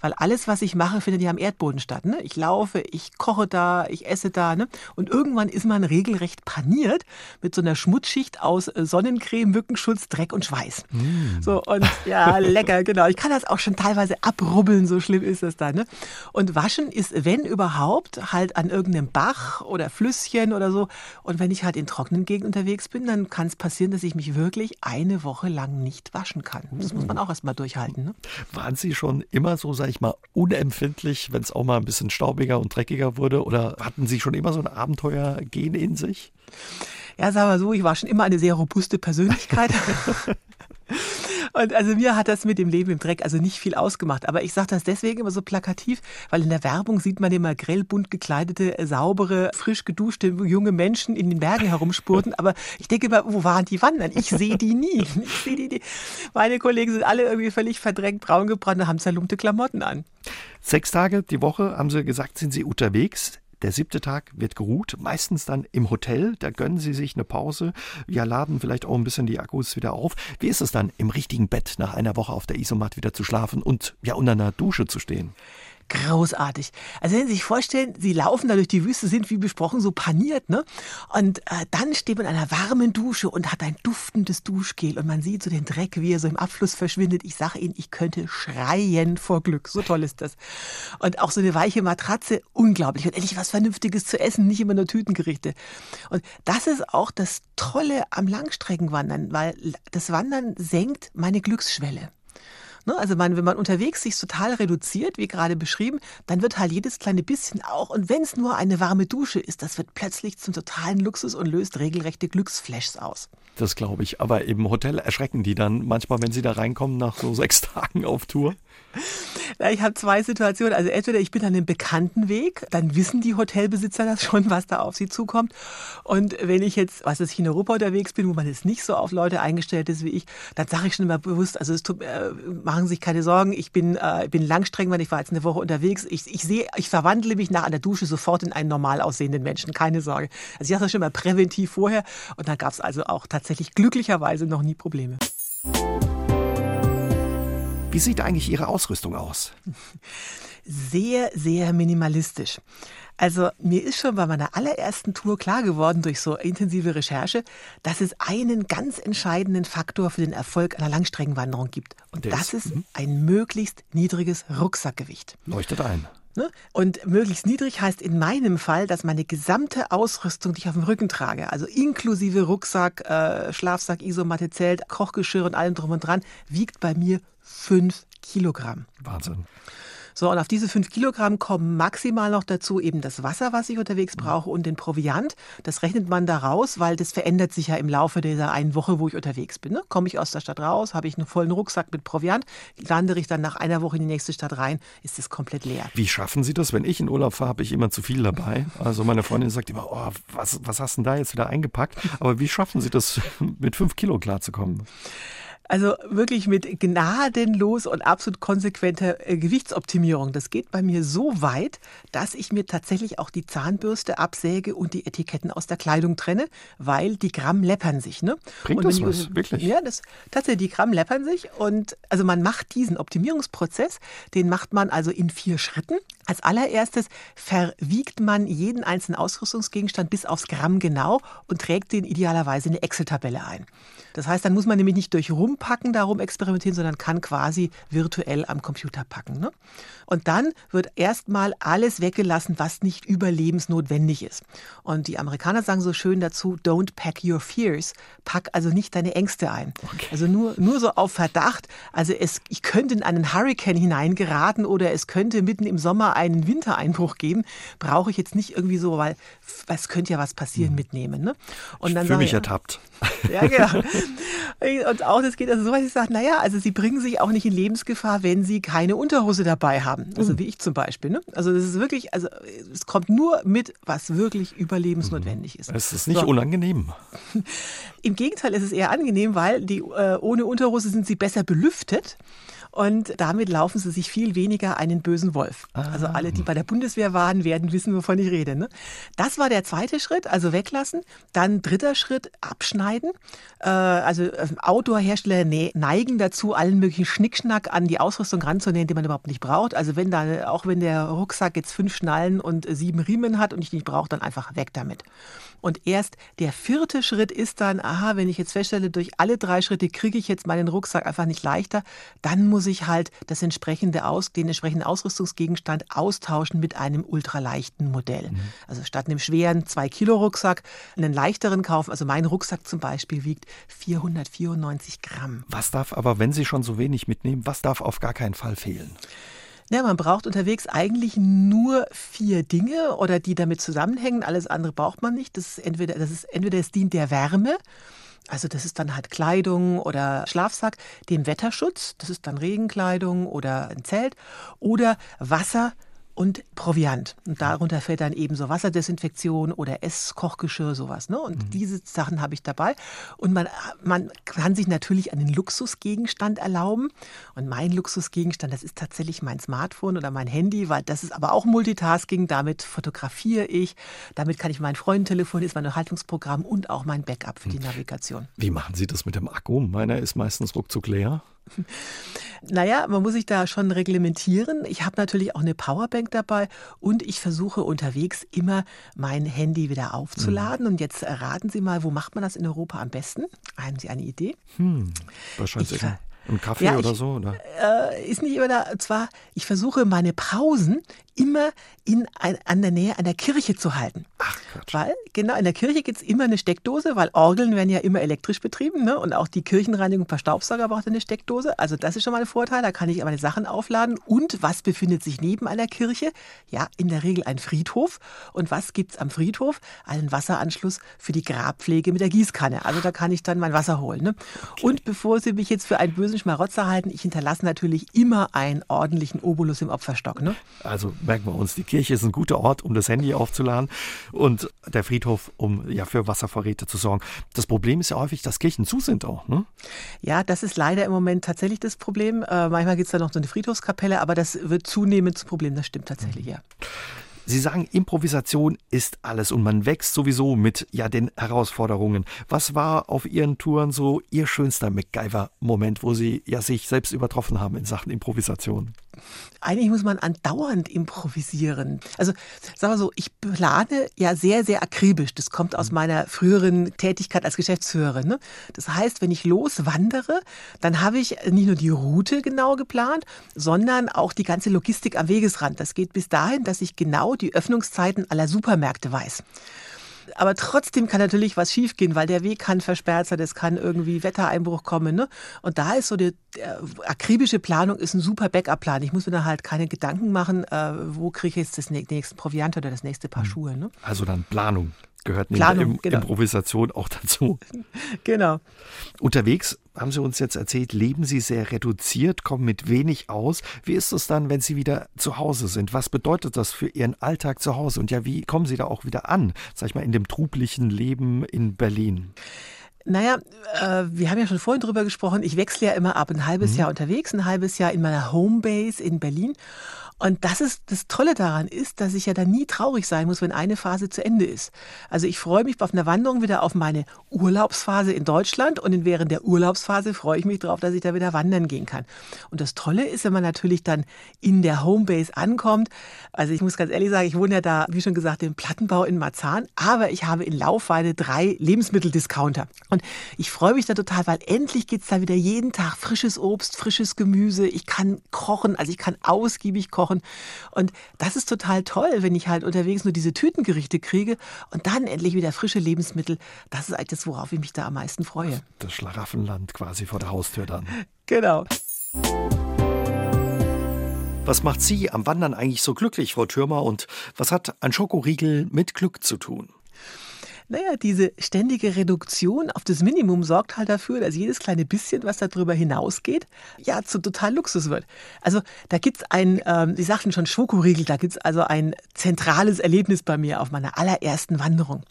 Weil alles, was ich mache, findet ja am Erdboden statt. Ne? Ich laufe, ich koche da, ich esse da. Ne? Und irgendwann ist man regelrecht paniert mit so einer Schmutzschicht aus äh, Sonnencreme, Mückenschutz, Dreck und Schweiß. Mm. So, und ja, lecker, genau. Ich kann das auch schon teilweise abrubbeln, so schlimm ist das da. Ne? Und waschen ist, wenn überhaupt, halt an irgendeinem Bach oder Flüsschen oder so. Und wenn ich halt in trockenen Gegenden unterwegs bin, dann kann es passieren, dass ich mich wirklich eine Woche lang nicht waschen kann. Das muss man auch erstmal durchhalten. Ne? Waren Sie schon immer so, sag ich mal, unempfindlich, wenn es auch mal ein bisschen staubiger und dreckiger wurde? Oder hatten Sie schon immer so ein Abenteuergen in sich? Ja, sagen wir so, ich war schon immer eine sehr robuste Persönlichkeit. Und also mir hat das mit dem Leben im Dreck also nicht viel ausgemacht. Aber ich sage das deswegen immer so plakativ, weil in der Werbung sieht man immer grell bunt gekleidete, saubere, frisch geduschte junge Menschen in den Bergen herumspurten. Aber ich denke immer, wo waren die wandern? Ich sehe die nie. Ich sehe die nie. Meine Kollegen sind alle irgendwie völlig verdrängt, braun gebrannt und haben zerlumpte Klamotten an. Sechs Tage die Woche, haben Sie gesagt, sind Sie unterwegs. Der siebte Tag wird geruht, meistens dann im Hotel. Da gönnen Sie sich eine Pause. Ja, laden vielleicht auch ein bisschen die Akkus wieder auf. Wie ist es dann, im richtigen Bett nach einer Woche auf der Isomat wieder zu schlafen und ja unter einer Dusche zu stehen? Großartig. Also wenn Sie sich vorstellen, Sie laufen da durch die Wüste, sind wie besprochen so paniert, ne? Und äh, dann steht man in einer warmen Dusche und hat ein duftendes Duschgel und man sieht so den Dreck, wie er so im Abfluss verschwindet. Ich sage Ihnen, ich könnte schreien vor Glück. So toll ist das. Und auch so eine weiche Matratze, unglaublich. Und endlich was Vernünftiges zu essen, nicht immer nur Tütengerichte. Und das ist auch das Tolle am Langstreckenwandern, weil das Wandern senkt meine Glücksschwelle. Ne? Also man, wenn man unterwegs sich total reduziert, wie gerade beschrieben, dann wird halt jedes kleine bisschen auch, und wenn es nur eine warme Dusche ist, das wird plötzlich zum totalen Luxus und löst regelrechte Glücksflashs aus. Das glaube ich. Aber im Hotel erschrecken die dann manchmal, wenn sie da reinkommen nach so sechs Tagen auf Tour? Ich habe zwei Situationen. Also entweder ich bin an einem bekannten Weg, dann wissen die Hotelbesitzer das schon, was da auf sie zukommt. Und wenn ich jetzt, was weiß ich, in Europa unterwegs bin, wo man jetzt nicht so auf Leute eingestellt ist wie ich, dann sage ich schon immer bewusst, also tut, äh, machen Sie sich keine Sorgen, ich bin, äh, bin langstreng, weil ich war jetzt eine Woche unterwegs. Ich, ich sehe, ich verwandle mich nach einer Dusche sofort in einen normal aussehenden Menschen, keine Sorge. Also ich sage das schon mal präventiv vorher und dann gab es also auch tatsächlich glücklicherweise noch nie Probleme. Wie sieht eigentlich Ihre Ausrüstung aus? Sehr, sehr minimalistisch. Also mir ist schon bei meiner allerersten Tour klar geworden durch so intensive Recherche, dass es einen ganz entscheidenden Faktor für den Erfolg einer Langstreckenwanderung gibt. Und das ist, ist mhm. ein möglichst niedriges Rucksackgewicht. Leuchtet ein. Ne? Und möglichst niedrig heißt in meinem Fall, dass meine gesamte Ausrüstung, die ich auf dem Rücken trage, also inklusive Rucksack, äh, Schlafsack, Isomatte, Zelt, Kochgeschirr und allem drum und dran, wiegt bei mir fünf Kilogramm. Wahnsinn. So, und auf diese fünf Kilogramm kommen maximal noch dazu eben das Wasser, was ich unterwegs brauche und den Proviant. Das rechnet man da raus, weil das verändert sich ja im Laufe dieser einen Woche, wo ich unterwegs bin. Ne? Komme ich aus der Stadt raus, habe ich einen vollen Rucksack mit Proviant, lande ich dann nach einer Woche in die nächste Stadt rein, ist es komplett leer. Wie schaffen Sie das? Wenn ich in Urlaub fahre, habe ich immer zu viel dabei. Also meine Freundin sagt immer, oh, was, was hast du denn da jetzt wieder eingepackt? Aber wie schaffen Sie das, mit fünf Kilo klarzukommen? Also wirklich mit gnadenlos und absolut konsequenter äh, Gewichtsoptimierung. Das geht bei mir so weit, dass ich mir tatsächlich auch die Zahnbürste absäge und die Etiketten aus der Kleidung trenne, weil die Gramm läppern sich. Ne? Bringt das was, wirklich? Ja, das, tatsächlich, die Gramm läppern sich. Und also man macht diesen Optimierungsprozess, den macht man also in vier Schritten. Als allererstes verwiegt man jeden einzelnen Ausrüstungsgegenstand bis aufs Gramm genau und trägt den idealerweise in eine Excel-Tabelle ein. Das heißt, dann muss man nämlich nicht durch Rumpacken darum experimentieren, sondern kann quasi virtuell am Computer packen. Ne? Und dann wird erstmal alles weggelassen, was nicht überlebensnotwendig ist. Und die Amerikaner sagen so schön dazu, don't pack your fears. Pack also nicht deine Ängste ein. Okay. Also nur, nur so auf Verdacht. Also es, ich könnte in einen Hurricane hineingeraten oder es könnte mitten im Sommer einen Wintereinbruch geben. Brauche ich jetzt nicht irgendwie so, weil es könnte ja was passieren, hm. mitnehmen. Ne? Und dann ich fühle mich ertappt. Ja, genau. Und auch das geht also so, dass ich sage, naja, also sie bringen sich auch nicht in Lebensgefahr, wenn sie keine Unterhose dabei haben. Also mhm. wie ich zum Beispiel. Ne? Also das ist wirklich, also es kommt nur mit, was wirklich überlebensnotwendig ist. Es ist nicht so. unangenehm. Im Gegenteil, es ist eher angenehm, weil die äh, ohne Unterhose sind sie besser belüftet. Und damit laufen sie sich viel weniger einen bösen Wolf. Ah. Also alle, die bei der Bundeswehr waren, werden wissen, wovon ich rede. Ne? Das war der zweite Schritt, also weglassen. Dann dritter Schritt, abschneiden. Äh, also ähm, Outdoor-Hersteller neigen dazu, allen möglichen Schnickschnack an die Ausrüstung ranzunehmen, die man überhaupt nicht braucht. Also wenn da, auch wenn der Rucksack jetzt fünf Schnallen und sieben Riemen hat und ich nicht brauche, dann einfach weg damit. Und erst der vierte Schritt ist dann, aha, wenn ich jetzt feststelle, durch alle drei Schritte kriege ich jetzt meinen Rucksack einfach nicht leichter, dann muss ich halt das entsprechende Aus, den entsprechenden Ausrüstungsgegenstand austauschen mit einem ultraleichten Modell. Mhm. Also statt einem schweren 2-Kilo-Rucksack einen leichteren kaufen. Also mein Rucksack zum Beispiel wiegt 494 Gramm. Was darf aber, wenn Sie schon so wenig mitnehmen, was darf auf gar keinen Fall fehlen? Ja, man braucht unterwegs eigentlich nur vier Dinge oder die damit zusammenhängen. Alles andere braucht man nicht. Das ist entweder, das ist entweder es dient der Wärme. Also das ist dann halt Kleidung oder Schlafsack, dem Wetterschutz, das ist dann Regenkleidung oder ein Zelt oder Wasser und Proviant. Und darunter fällt dann eben so Wasserdesinfektion oder Esskochgeschirr, sowas. Ne? Und mhm. diese Sachen habe ich dabei. Und man, man kann sich natürlich einen Luxusgegenstand erlauben. Und mein Luxusgegenstand, das ist tatsächlich mein Smartphone oder mein Handy, weil das ist aber auch Multitasking. Damit fotografiere ich, damit kann ich meinen Freunden telefonieren, ist mein Unterhaltungsprogramm und auch mein Backup für die hm. Navigation. Wie machen Sie das mit dem Akku? Meiner ist meistens ruckzuck leer. Naja, man muss sich da schon reglementieren. Ich habe natürlich auch eine Powerbank dabei und ich versuche unterwegs immer mein Handy wieder aufzuladen. Mhm. Und jetzt raten Sie mal, wo macht man das in Europa am besten? Haben Sie eine Idee? Hm, wahrscheinlich. Ich, ein Kaffee ja, oder ich, so? Oder? Äh, ist nicht immer da. Zwar, ich versuche meine Pausen immer in ein, an der Nähe der Kirche zu halten. Ach Gott. Weil, genau, in der Kirche gibt es immer eine Steckdose, weil Orgeln werden ja immer elektrisch betrieben. Ne? Und auch die Kirchenreinigung per Staubsauger braucht eine Steckdose. Also das ist schon mal ein Vorteil. Da kann ich meine Sachen aufladen. Und was befindet sich neben einer Kirche? Ja, in der Regel ein Friedhof. Und was gibt es am Friedhof? Einen Wasseranschluss für die Grabpflege mit der Gießkanne. Also da kann ich dann mein Wasser holen. Ne? Okay. Und bevor Sie mich jetzt für einen bösen Schmarotzer halten, ich hinterlasse natürlich immer einen ordentlichen Obolus im Opferstock. Ne? Also merken wir uns, die Kirche ist ein guter Ort, um das Handy aufzuladen und der Friedhof, um ja für Wasservorräte zu sorgen. Das Problem ist ja häufig, dass Kirchen zu sind auch. Ne? Ja, das ist leider im Moment tatsächlich das Problem. Äh, manchmal gibt es da noch so eine Friedhofskapelle, aber das wird zunehmend zum Problem. Das stimmt tatsächlich, mhm. ja. Sie sagen, Improvisation ist alles und man wächst sowieso mit ja den Herausforderungen. Was war auf Ihren Touren so Ihr schönster MacGyver-Moment, wo Sie ja sich selbst übertroffen haben in Sachen Improvisation? Eigentlich muss man andauernd improvisieren. Also sagen wir so, ich plane ja sehr, sehr akribisch. Das kommt aus mhm. meiner früheren Tätigkeit als Geschäftsführerin. Ne? Das heißt, wenn ich loswandere, dann habe ich nicht nur die Route genau geplant, sondern auch die ganze Logistik am Wegesrand. Das geht bis dahin, dass ich genau die Öffnungszeiten aller Supermärkte weiß. Aber trotzdem kann natürlich was schiefgehen, weil der Weg kann versperrt sein, es kann irgendwie Wettereinbruch kommen. Ne? Und da ist so die akribische Planung ist ein super Backup-Plan. Ich muss mir da halt keine Gedanken machen, äh, wo kriege ich jetzt das nächste Proviant oder das nächste Paar hm. Schuhe. Ne? Also dann Planung gehört Planung, der genau. Improvisation auch dazu. genau. Unterwegs, haben Sie uns jetzt erzählt, leben Sie sehr reduziert, kommen mit wenig aus. Wie ist es dann, wenn Sie wieder zu Hause sind? Was bedeutet das für Ihren Alltag zu Hause? Und ja, wie kommen Sie da auch wieder an, sag ich mal, in dem trublichen Leben in Berlin? Naja, äh, wir haben ja schon vorhin drüber gesprochen. Ich wechsle ja immer ab ein halbes mhm. Jahr unterwegs, ein halbes Jahr in meiner Homebase in Berlin. Und das ist das Tolle daran ist, dass ich ja dann nie traurig sein muss, wenn eine Phase zu Ende ist. Also ich freue mich auf einer Wanderung wieder auf meine Urlaubsphase in Deutschland und während der Urlaubsphase freue ich mich darauf, dass ich da wieder wandern gehen kann. Und das Tolle ist, wenn man natürlich dann in der Homebase ankommt. Also ich muss ganz ehrlich sagen, ich wohne ja da, wie schon gesagt, im Plattenbau in Marzahn, aber ich habe in Laufweide drei Lebensmitteldiscounter. Und ich freue mich da total, weil endlich gibt es da wieder jeden Tag frisches Obst, frisches Gemüse. Ich kann kochen, also ich kann ausgiebig kochen kochen. Und das ist total toll, wenn ich halt unterwegs nur diese Tütengerichte kriege und dann endlich wieder frische Lebensmittel. Das ist eigentlich das, worauf ich mich da am meisten freue. Das Schlaraffenland quasi vor der Haustür dann. Genau. Was macht Sie am Wandern eigentlich so glücklich, Frau Türmer? Und was hat ein Schokoriegel mit Glück zu tun? Naja, diese ständige Reduktion auf das Minimum sorgt halt dafür, dass jedes kleine bisschen, was darüber hinausgeht, ja, zu total Luxus wird. Also da gibt es ein, ähm, Sie sagten schon Schokoriegel, da gibt es also ein zentrales Erlebnis bei mir auf meiner allerersten Wanderung.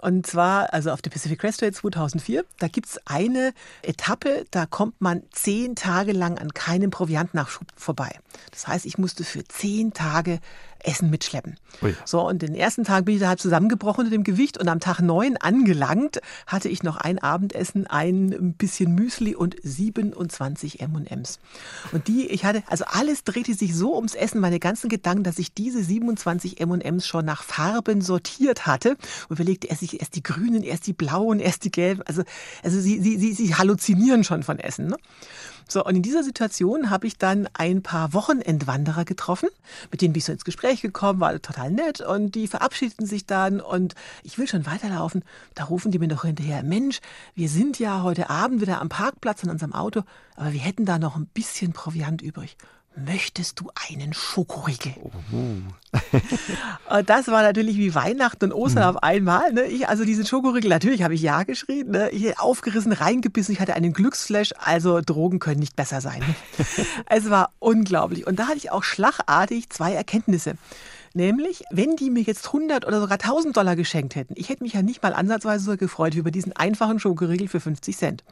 Und zwar, also auf der Pacific Crest 2004, da gibt es eine Etappe, da kommt man zehn Tage lang an keinem Proviantnachschub vorbei. Das heißt, ich musste für zehn Tage Essen mitschleppen. Ui. So, und den ersten Tag bin ich da halb zusammengebrochen unter dem Gewicht und am Tag neun angelangt hatte ich noch ein Abendessen, ein bisschen Müsli und 27 M&Ms. Und die, ich hatte, also alles drehte sich so ums Essen, meine ganzen Gedanken, dass ich diese 27 M&Ms schon nach Farben sortiert hatte und überlegte erst, erst die grünen, erst die blauen, erst die gelben. Also, also sie, sie, sie, sie halluzinieren schon von Essen. Ne? So, und in dieser Situation habe ich dann ein paar Wochenendwanderer getroffen, mit denen bin ich so ins Gespräch gekommen, war total nett und die verabschiedeten sich dann und ich will schon weiterlaufen. Da rufen die mir noch hinterher, Mensch, wir sind ja heute Abend wieder am Parkplatz in unserem Auto, aber wir hätten da noch ein bisschen Proviant übrig möchtest du einen Schokoriegel? und das war natürlich wie Weihnachten und Ostern mhm. auf einmal. Ne? Ich, also diesen Schokoriegel, natürlich habe ich ja geschrien. Ne? Ich aufgerissen, reingebissen, ich hatte einen Glücksflash. Also Drogen können nicht besser sein. es war unglaublich. Und da hatte ich auch schlagartig zwei Erkenntnisse. Nämlich, wenn die mir jetzt 100 oder sogar 1000 Dollar geschenkt hätten, ich hätte mich ja nicht mal ansatzweise so gefreut über diesen einfachen Schokoriegel für 50 Cent.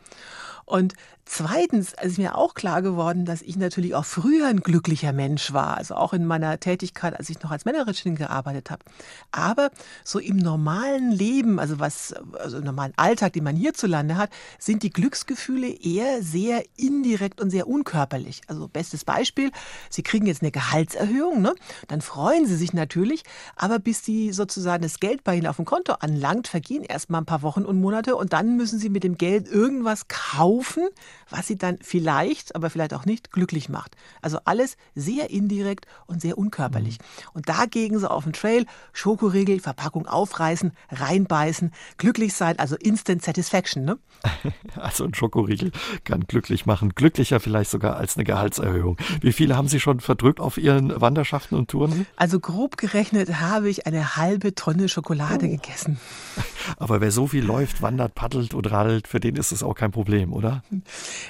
Und zweitens ist mir auch klar geworden, dass ich natürlich auch früher ein glücklicher Mensch war, also auch in meiner Tätigkeit, als ich noch als Managerin gearbeitet habe. Aber so im normalen Leben, also was, also im normalen Alltag, den man hierzulande hat, sind die Glücksgefühle eher sehr indirekt und sehr unkörperlich. Also bestes Beispiel, Sie kriegen jetzt eine Gehaltserhöhung, ne? dann freuen Sie sich natürlich, aber bis Sie sozusagen das Geld bei Ihnen auf dem Konto anlangt, vergehen erst mal ein paar Wochen und Monate und dann müssen Sie mit dem Geld irgendwas kaufen, was sie dann vielleicht, aber vielleicht auch nicht glücklich macht. Also alles sehr indirekt und sehr unkörperlich. Mhm. Und dagegen so auf dem Trail Schokoriegel, Verpackung aufreißen, reinbeißen, glücklich sein, also Instant Satisfaction. Ne? Also ein Schokoriegel kann glücklich machen, glücklicher vielleicht sogar als eine Gehaltserhöhung. Wie viele haben Sie schon verdrückt auf Ihren Wanderschaften und Touren? Also grob gerechnet habe ich eine halbe Tonne Schokolade oh. gegessen. Aber wer so viel läuft, wandert, paddelt und radelt, für den ist es auch kein Problem, oder?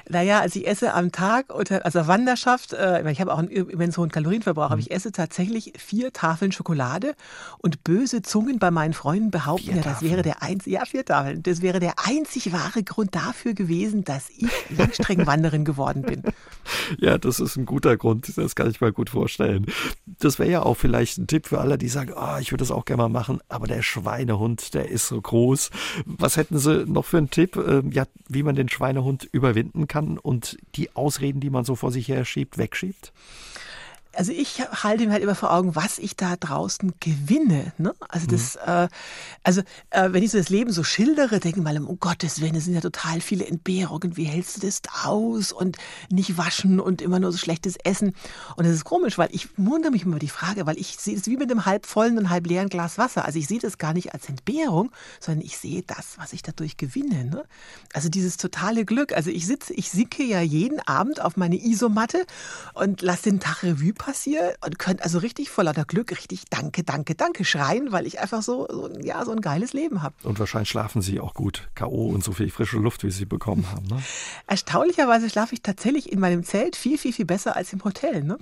Naja, also ich esse am Tag, also Wanderschaft, äh, ich habe auch einen immens hohen Kalorienverbrauch, aber mhm. ich esse tatsächlich vier Tafeln Schokolade und böse Zungen bei meinen Freunden behaupten vier ja, das wäre der einzige, ja, vier Tafeln, das wäre der einzig wahre Grund dafür gewesen, dass ich Langstreckenwanderin geworden bin. Ja, das ist ein guter Grund, das kann ich mir gut vorstellen. Das wäre ja auch vielleicht ein Tipp für alle, die sagen, oh, ich würde das auch gerne mal machen, aber der Schweinehund, der ist so groß. Was hätten Sie noch für einen Tipp, äh, ja, wie man den Schweinehund überwinden kann und die Ausreden, die man so vor sich her schiebt, wegschiebt? Also ich halte mir halt immer vor Augen, was ich da draußen gewinne. Ne? Also das, mhm. äh, also äh, wenn ich so das Leben so schildere, denke ich mal, um Gottes Willen, es sind ja total viele Entbehrungen. Wie hältst du das aus? Und nicht waschen und immer nur so schlechtes Essen. Und das ist komisch, weil ich wundere mich immer über die Frage, weil ich sehe es wie mit einem halb vollen und halb leeren Glas Wasser. Also ich sehe das gar nicht als Entbehrung, sondern ich sehe das, was ich dadurch gewinne. Ne? Also dieses totale Glück. Also ich sitze, ich sicke ja jeden Abend auf meine Isomatte und lasse den Tag Revue passiere und könnte also richtig voller Glück richtig Danke, Danke, Danke schreien, weil ich einfach so, so ja, so ein geiles Leben habe. Und wahrscheinlich schlafen Sie auch gut. K.O. und so viel frische Luft, wie Sie bekommen haben. Ne? Erstaunlicherweise schlafe ich tatsächlich in meinem Zelt viel, viel, viel besser als im Hotel. Ne?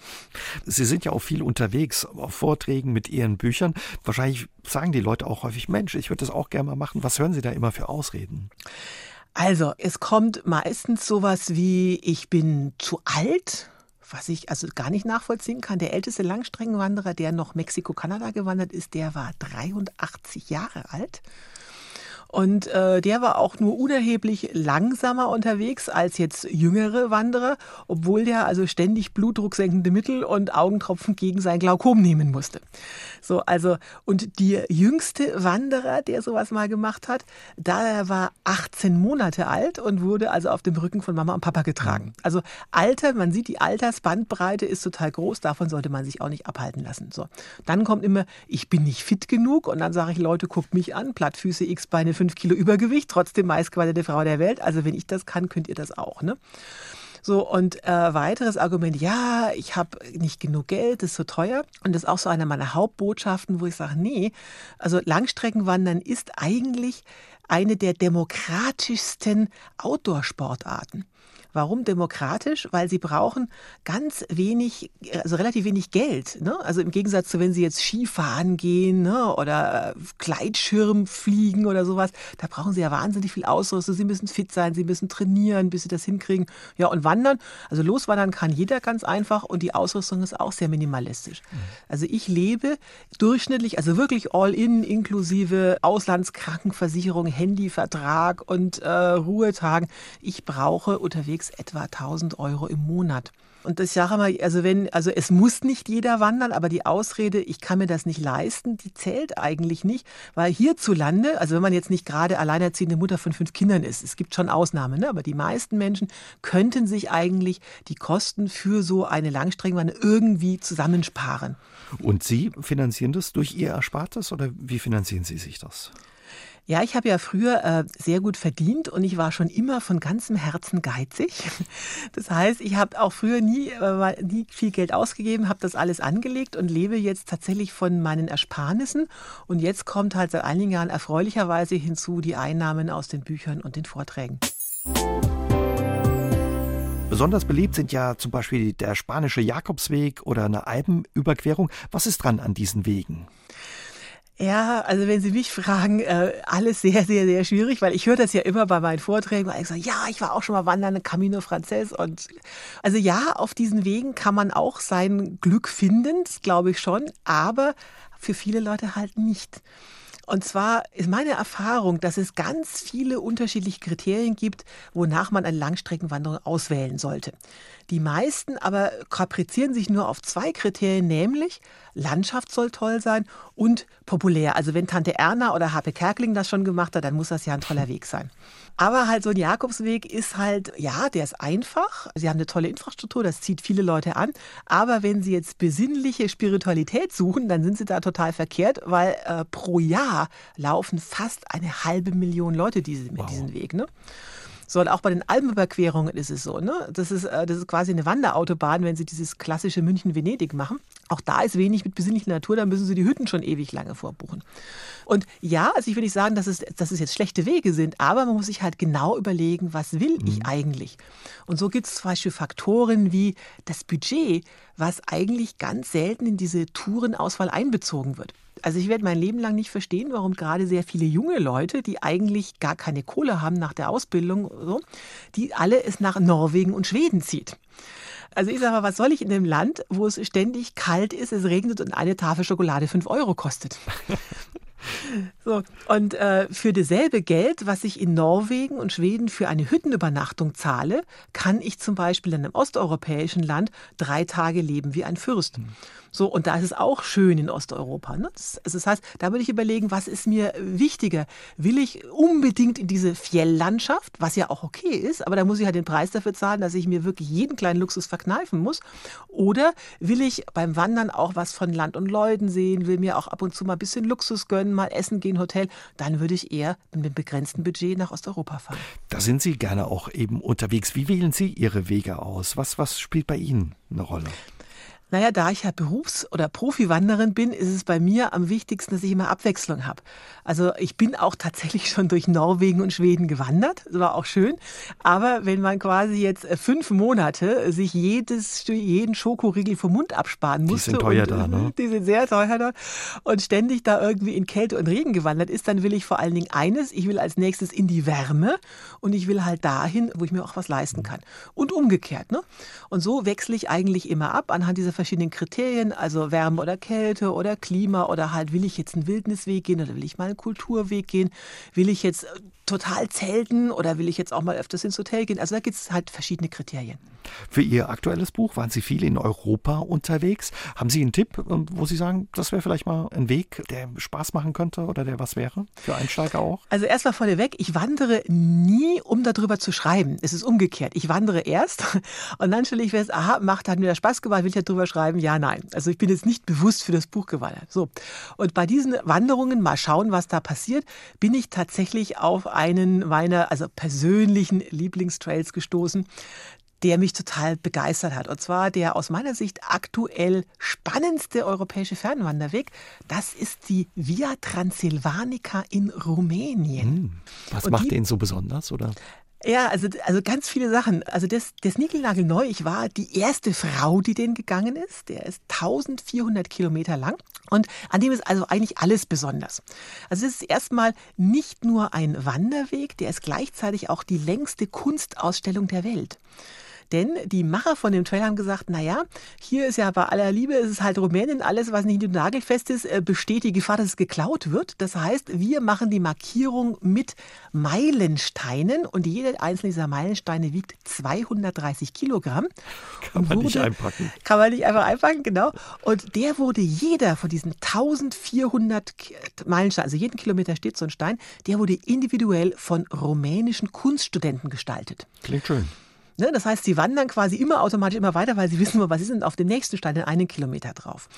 Sie sind ja auch viel unterwegs auf Vorträgen mit Ihren Büchern. Wahrscheinlich sagen die Leute auch häufig, Mensch, ich würde das auch gerne mal machen. Was hören Sie da immer für Ausreden? Also, es kommt meistens sowas wie, ich bin zu alt was ich also gar nicht nachvollziehen kann. Der älteste Langstreckenwanderer, der noch Mexiko-Kanada gewandert ist, der war 83 Jahre alt. Und äh, der war auch nur unerheblich langsamer unterwegs als jetzt jüngere Wanderer, obwohl der also ständig blutdrucksenkende Mittel und Augentropfen gegen sein Glaukom nehmen musste. So, also, und der jüngste Wanderer, der sowas mal gemacht hat, da war 18 Monate alt und wurde also auf dem Rücken von Mama und Papa getragen. Also Alter, man sieht, die Altersbandbreite ist total groß, davon sollte man sich auch nicht abhalten lassen. So, dann kommt immer, ich bin nicht fit genug und dann sage ich, Leute, guckt mich an, Plattfüße, X-Beine, 5 Kilo Übergewicht, trotzdem meistgewanderte Frau der Welt. Also wenn ich das kann, könnt ihr das auch. Ne? So, und äh, weiteres Argument, ja, ich habe nicht genug Geld, ist so teuer. Und das ist auch so eine meiner Hauptbotschaften, wo ich sage, nee, also Langstreckenwandern ist eigentlich eine der demokratischsten Outdoor-Sportarten. Warum demokratisch? Weil sie brauchen ganz wenig, also relativ wenig Geld. Ne? Also im Gegensatz zu, wenn sie jetzt Skifahren gehen ne? oder äh, Gleitschirm fliegen oder sowas, da brauchen sie ja wahnsinnig viel Ausrüstung. Sie müssen fit sein, sie müssen trainieren, bis sie das hinkriegen. Ja, und wandern, also loswandern kann jeder ganz einfach und die Ausrüstung ist auch sehr minimalistisch. Mhm. Also ich lebe durchschnittlich, also wirklich all in, inklusive Auslandskrankenversicherung, Handyvertrag und äh, Ruhetagen. Ich brauche unterwegs unterwegs etwa 1000 Euro im Monat. Und das sage mal, also wenn, also es muss nicht jeder wandern, aber die Ausrede, ich kann mir das nicht leisten, die zählt eigentlich nicht, weil hierzulande, also wenn man jetzt nicht gerade alleinerziehende Mutter von fünf Kindern ist, es gibt schon Ausnahmen, ne? aber die meisten Menschen könnten sich eigentlich die Kosten für so eine Langstreckenwanderung irgendwie zusammensparen. Und Sie finanzieren das durch Ihr Erspartes oder wie finanzieren Sie sich das? Ja, ich habe ja früher äh, sehr gut verdient und ich war schon immer von ganzem Herzen geizig. Das heißt, ich habe auch früher nie, äh, nie viel Geld ausgegeben, habe das alles angelegt und lebe jetzt tatsächlich von meinen Ersparnissen. Und jetzt kommt halt seit einigen Jahren erfreulicherweise hinzu die Einnahmen aus den Büchern und den Vorträgen. Besonders beliebt sind ja zum Beispiel der spanische Jakobsweg oder eine Alpenüberquerung. Was ist dran an diesen Wegen? Ja, also wenn Sie mich fragen, äh, alles sehr, sehr, sehr schwierig, weil ich höre das ja immer bei meinen Vorträgen, weil ich sage, ja, ich war auch schon mal wandern, Camino Frances und also ja, auf diesen Wegen kann man auch sein Glück finden, glaube ich schon, aber für viele Leute halt nicht. Und zwar ist meine Erfahrung, dass es ganz viele unterschiedliche Kriterien gibt, wonach man eine Langstreckenwanderung auswählen sollte. Die meisten aber kaprizieren sich nur auf zwei Kriterien, nämlich Landschaft soll toll sein und populär. Also wenn Tante Erna oder H.P. Kerkeling das schon gemacht hat, dann muss das ja ein toller Weg sein. Aber halt so ein Jakobsweg ist halt, ja, der ist einfach. Sie haben eine tolle Infrastruktur, das zieht viele Leute an. Aber wenn Sie jetzt besinnliche Spiritualität suchen, dann sind Sie da total verkehrt, weil äh, pro Jahr laufen fast eine halbe Million Leute diese, wow. diesen Weg. Ne? So, und auch bei den Alpenüberquerungen ist es so. Ne? Das, ist, äh, das ist quasi eine Wanderautobahn, wenn Sie dieses klassische München-Venedig machen. Auch da ist wenig mit besinnlicher Natur, da müssen Sie die Hütten schon ewig lange vorbuchen. Und ja, also ich will nicht sagen, dass es, dass es jetzt schlechte Wege sind, aber man muss sich halt genau überlegen, was will mhm. ich eigentlich? Und so gibt es zum Beispiel Faktoren wie das Budget, was eigentlich ganz selten in diese Tourenauswahl einbezogen wird. Also ich werde mein Leben lang nicht verstehen, warum gerade sehr viele junge Leute, die eigentlich gar keine Kohle haben nach der Ausbildung, so, die alle es nach Norwegen und Schweden zieht. Also ich sage mal, was soll ich in einem Land, wo es ständig kalt ist, es regnet und eine Tafel Schokolade 5 Euro kostet? So, und äh, für dasselbe Geld, was ich in Norwegen und Schweden für eine Hüttenübernachtung zahle, kann ich zum Beispiel in einem osteuropäischen Land drei Tage leben wie ein Fürst. Mhm. So, und da ist es auch schön in Osteuropa. Ne? Das, also das heißt, da würde ich überlegen, was ist mir wichtiger? Will ich unbedingt in diese Fjelllandschaft, was ja auch okay ist, aber da muss ich halt den Preis dafür zahlen, dass ich mir wirklich jeden kleinen Luxus verkneifen muss? Oder will ich beim Wandern auch was von Land und Leuten sehen, will mir auch ab und zu mal ein bisschen Luxus gönnen, mal essen gehen, Hotel? Dann würde ich eher mit einem begrenzten Budget nach Osteuropa fahren. Da sind Sie gerne auch eben unterwegs. Wie wählen Sie Ihre Wege aus? Was, was spielt bei Ihnen eine Rolle? Naja, da ich ja Berufs- oder Profiwanderin bin, ist es bei mir am wichtigsten, dass ich immer Abwechslung habe. Also ich bin auch tatsächlich schon durch Norwegen und Schweden gewandert. Das war auch schön. Aber wenn man quasi jetzt äh, fünf Monate sich jedes, jeden Schokoriegel vom Mund absparen musste. Die sind teuer und, da, ne? Die sind sehr teuer da. Und ständig da irgendwie in Kälte und Regen gewandert ist, dann will ich vor allen Dingen eines. Ich will als nächstes in die Wärme und ich will halt dahin, wo ich mir auch was leisten kann. Und umgekehrt, ne? Und so wechsle ich eigentlich immer ab anhand dieser verschiedenen Kriterien, also Wärme oder Kälte oder Klima oder halt will ich jetzt einen Wildnisweg gehen oder will ich mal einen Kulturweg gehen, will ich jetzt total zelten oder will ich jetzt auch mal öfters ins Hotel gehen? Also da gibt es halt verschiedene Kriterien. Für Ihr aktuelles Buch waren Sie viel in Europa unterwegs. Haben Sie einen Tipp, ähm, wo Sie sagen, das wäre vielleicht mal ein Weg, der Spaß machen könnte oder der was wäre? Für Einsteiger auch? Also erstmal vorneweg, ich wandere nie, um darüber zu schreiben. Es ist umgekehrt. Ich wandere erst und dann stelle ich fest, aha, macht, hat mir das Spaß gemacht, will ich darüber schreiben? Ja, nein. Also ich bin jetzt nicht bewusst für das Buch gewandert. So. Und bei diesen Wanderungen, mal schauen, was da passiert, bin ich tatsächlich auf einen meiner also persönlichen Lieblingstrails gestoßen, der mich total begeistert hat. Und zwar der aus meiner Sicht aktuell spannendste europäische Fernwanderweg. Das ist die Via Transilvanica in Rumänien. Hm. Was Und macht den so besonders, oder? Ja, also, also ganz viele Sachen. Also das, das Nickelnagel neu, ich war die erste Frau, die den gegangen ist. Der ist 1400 Kilometer lang und an dem ist also eigentlich alles besonders. Also es ist erstmal nicht nur ein Wanderweg, der ist gleichzeitig auch die längste Kunstausstellung der Welt. Denn die Macher von dem Trailer haben gesagt, naja, hier ist ja bei aller Liebe, es ist halt Rumänien, alles, was nicht nagelfest ist, äh, besteht die Gefahr, dass es geklaut wird. Das heißt, wir machen die Markierung mit Meilensteinen und jede einzelne dieser Meilensteine wiegt 230 Kilogramm. Kann man wurde, nicht einpacken. Kann man nicht einfach einpacken, genau. Und der wurde jeder von diesen 1400 Meilensteinen, also jeden Kilometer steht so ein Stein, der wurde individuell von rumänischen Kunststudenten gestaltet. Klingt schön. Ne? Das heißt, sie wandern quasi immer automatisch immer weiter, weil sie wissen, was sie sind, auf dem nächsten Stein in einen Kilometer drauf.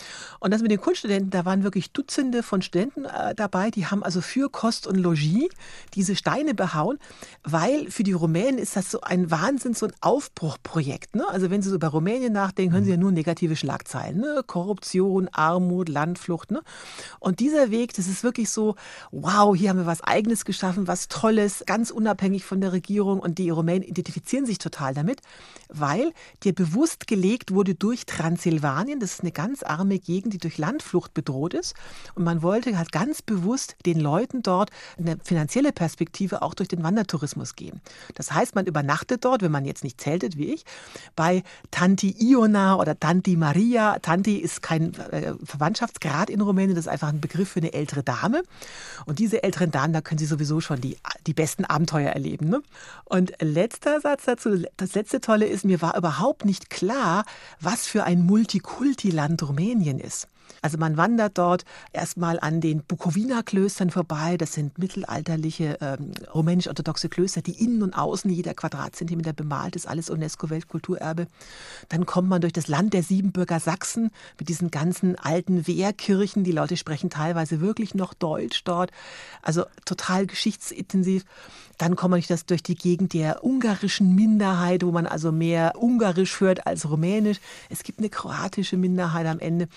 Und das mit den Kunststudenten, da waren wirklich Dutzende von Studenten äh, dabei, die haben also für Kost und Logis diese Steine behauen, weil für die Rumänen ist das so ein Wahnsinn, so ein Aufbruchprojekt. Ne? Also wenn Sie so über Rumänien nachdenken, hören Sie ja nur negative Schlagzeilen. Ne? Korruption, Armut, Landflucht. Ne? Und dieser Weg, das ist wirklich so, wow, hier haben wir was Eigenes geschaffen, was Tolles, ganz unabhängig von der Regierung. Und die Rumänen identifizieren sich total total damit, weil dir bewusst gelegt wurde durch Transsilvanien, das ist eine ganz arme Gegend, die durch Landflucht bedroht ist. Und man wollte halt ganz bewusst den Leuten dort eine finanzielle Perspektive auch durch den Wandertourismus geben. Das heißt, man übernachtet dort, wenn man jetzt nicht zeltet wie ich, bei Tanti Iona oder Tanti Maria. Tanti ist kein äh, Verwandtschaftsgrad in Rumänien, das ist einfach ein Begriff für eine ältere Dame. Und diese älteren Damen, da können sie sowieso schon die, die besten Abenteuer erleben. Ne? Und letzter Satz dazu, das letzte Tolle ist, mir war überhaupt nicht klar, was für ein Multikulti-Land Rumänien ist. Also man wandert dort erstmal an den Bukowina-Klöstern vorbei. Das sind mittelalterliche ähm, rumänisch-orthodoxe Klöster, die innen und außen jeder Quadratzentimeter bemalt ist, alles UNESCO-Weltkulturerbe. Dann kommt man durch das Land der Siebenbürger Sachsen mit diesen ganzen alten Wehrkirchen. Die Leute sprechen teilweise wirklich noch Deutsch dort. Also total geschichtsintensiv. Dann man durch, das, durch die Gegend der ungarischen Minderheit, wo man also mehr Ungarisch hört als Rumänisch. Es gibt eine kroatische Minderheit am Ende.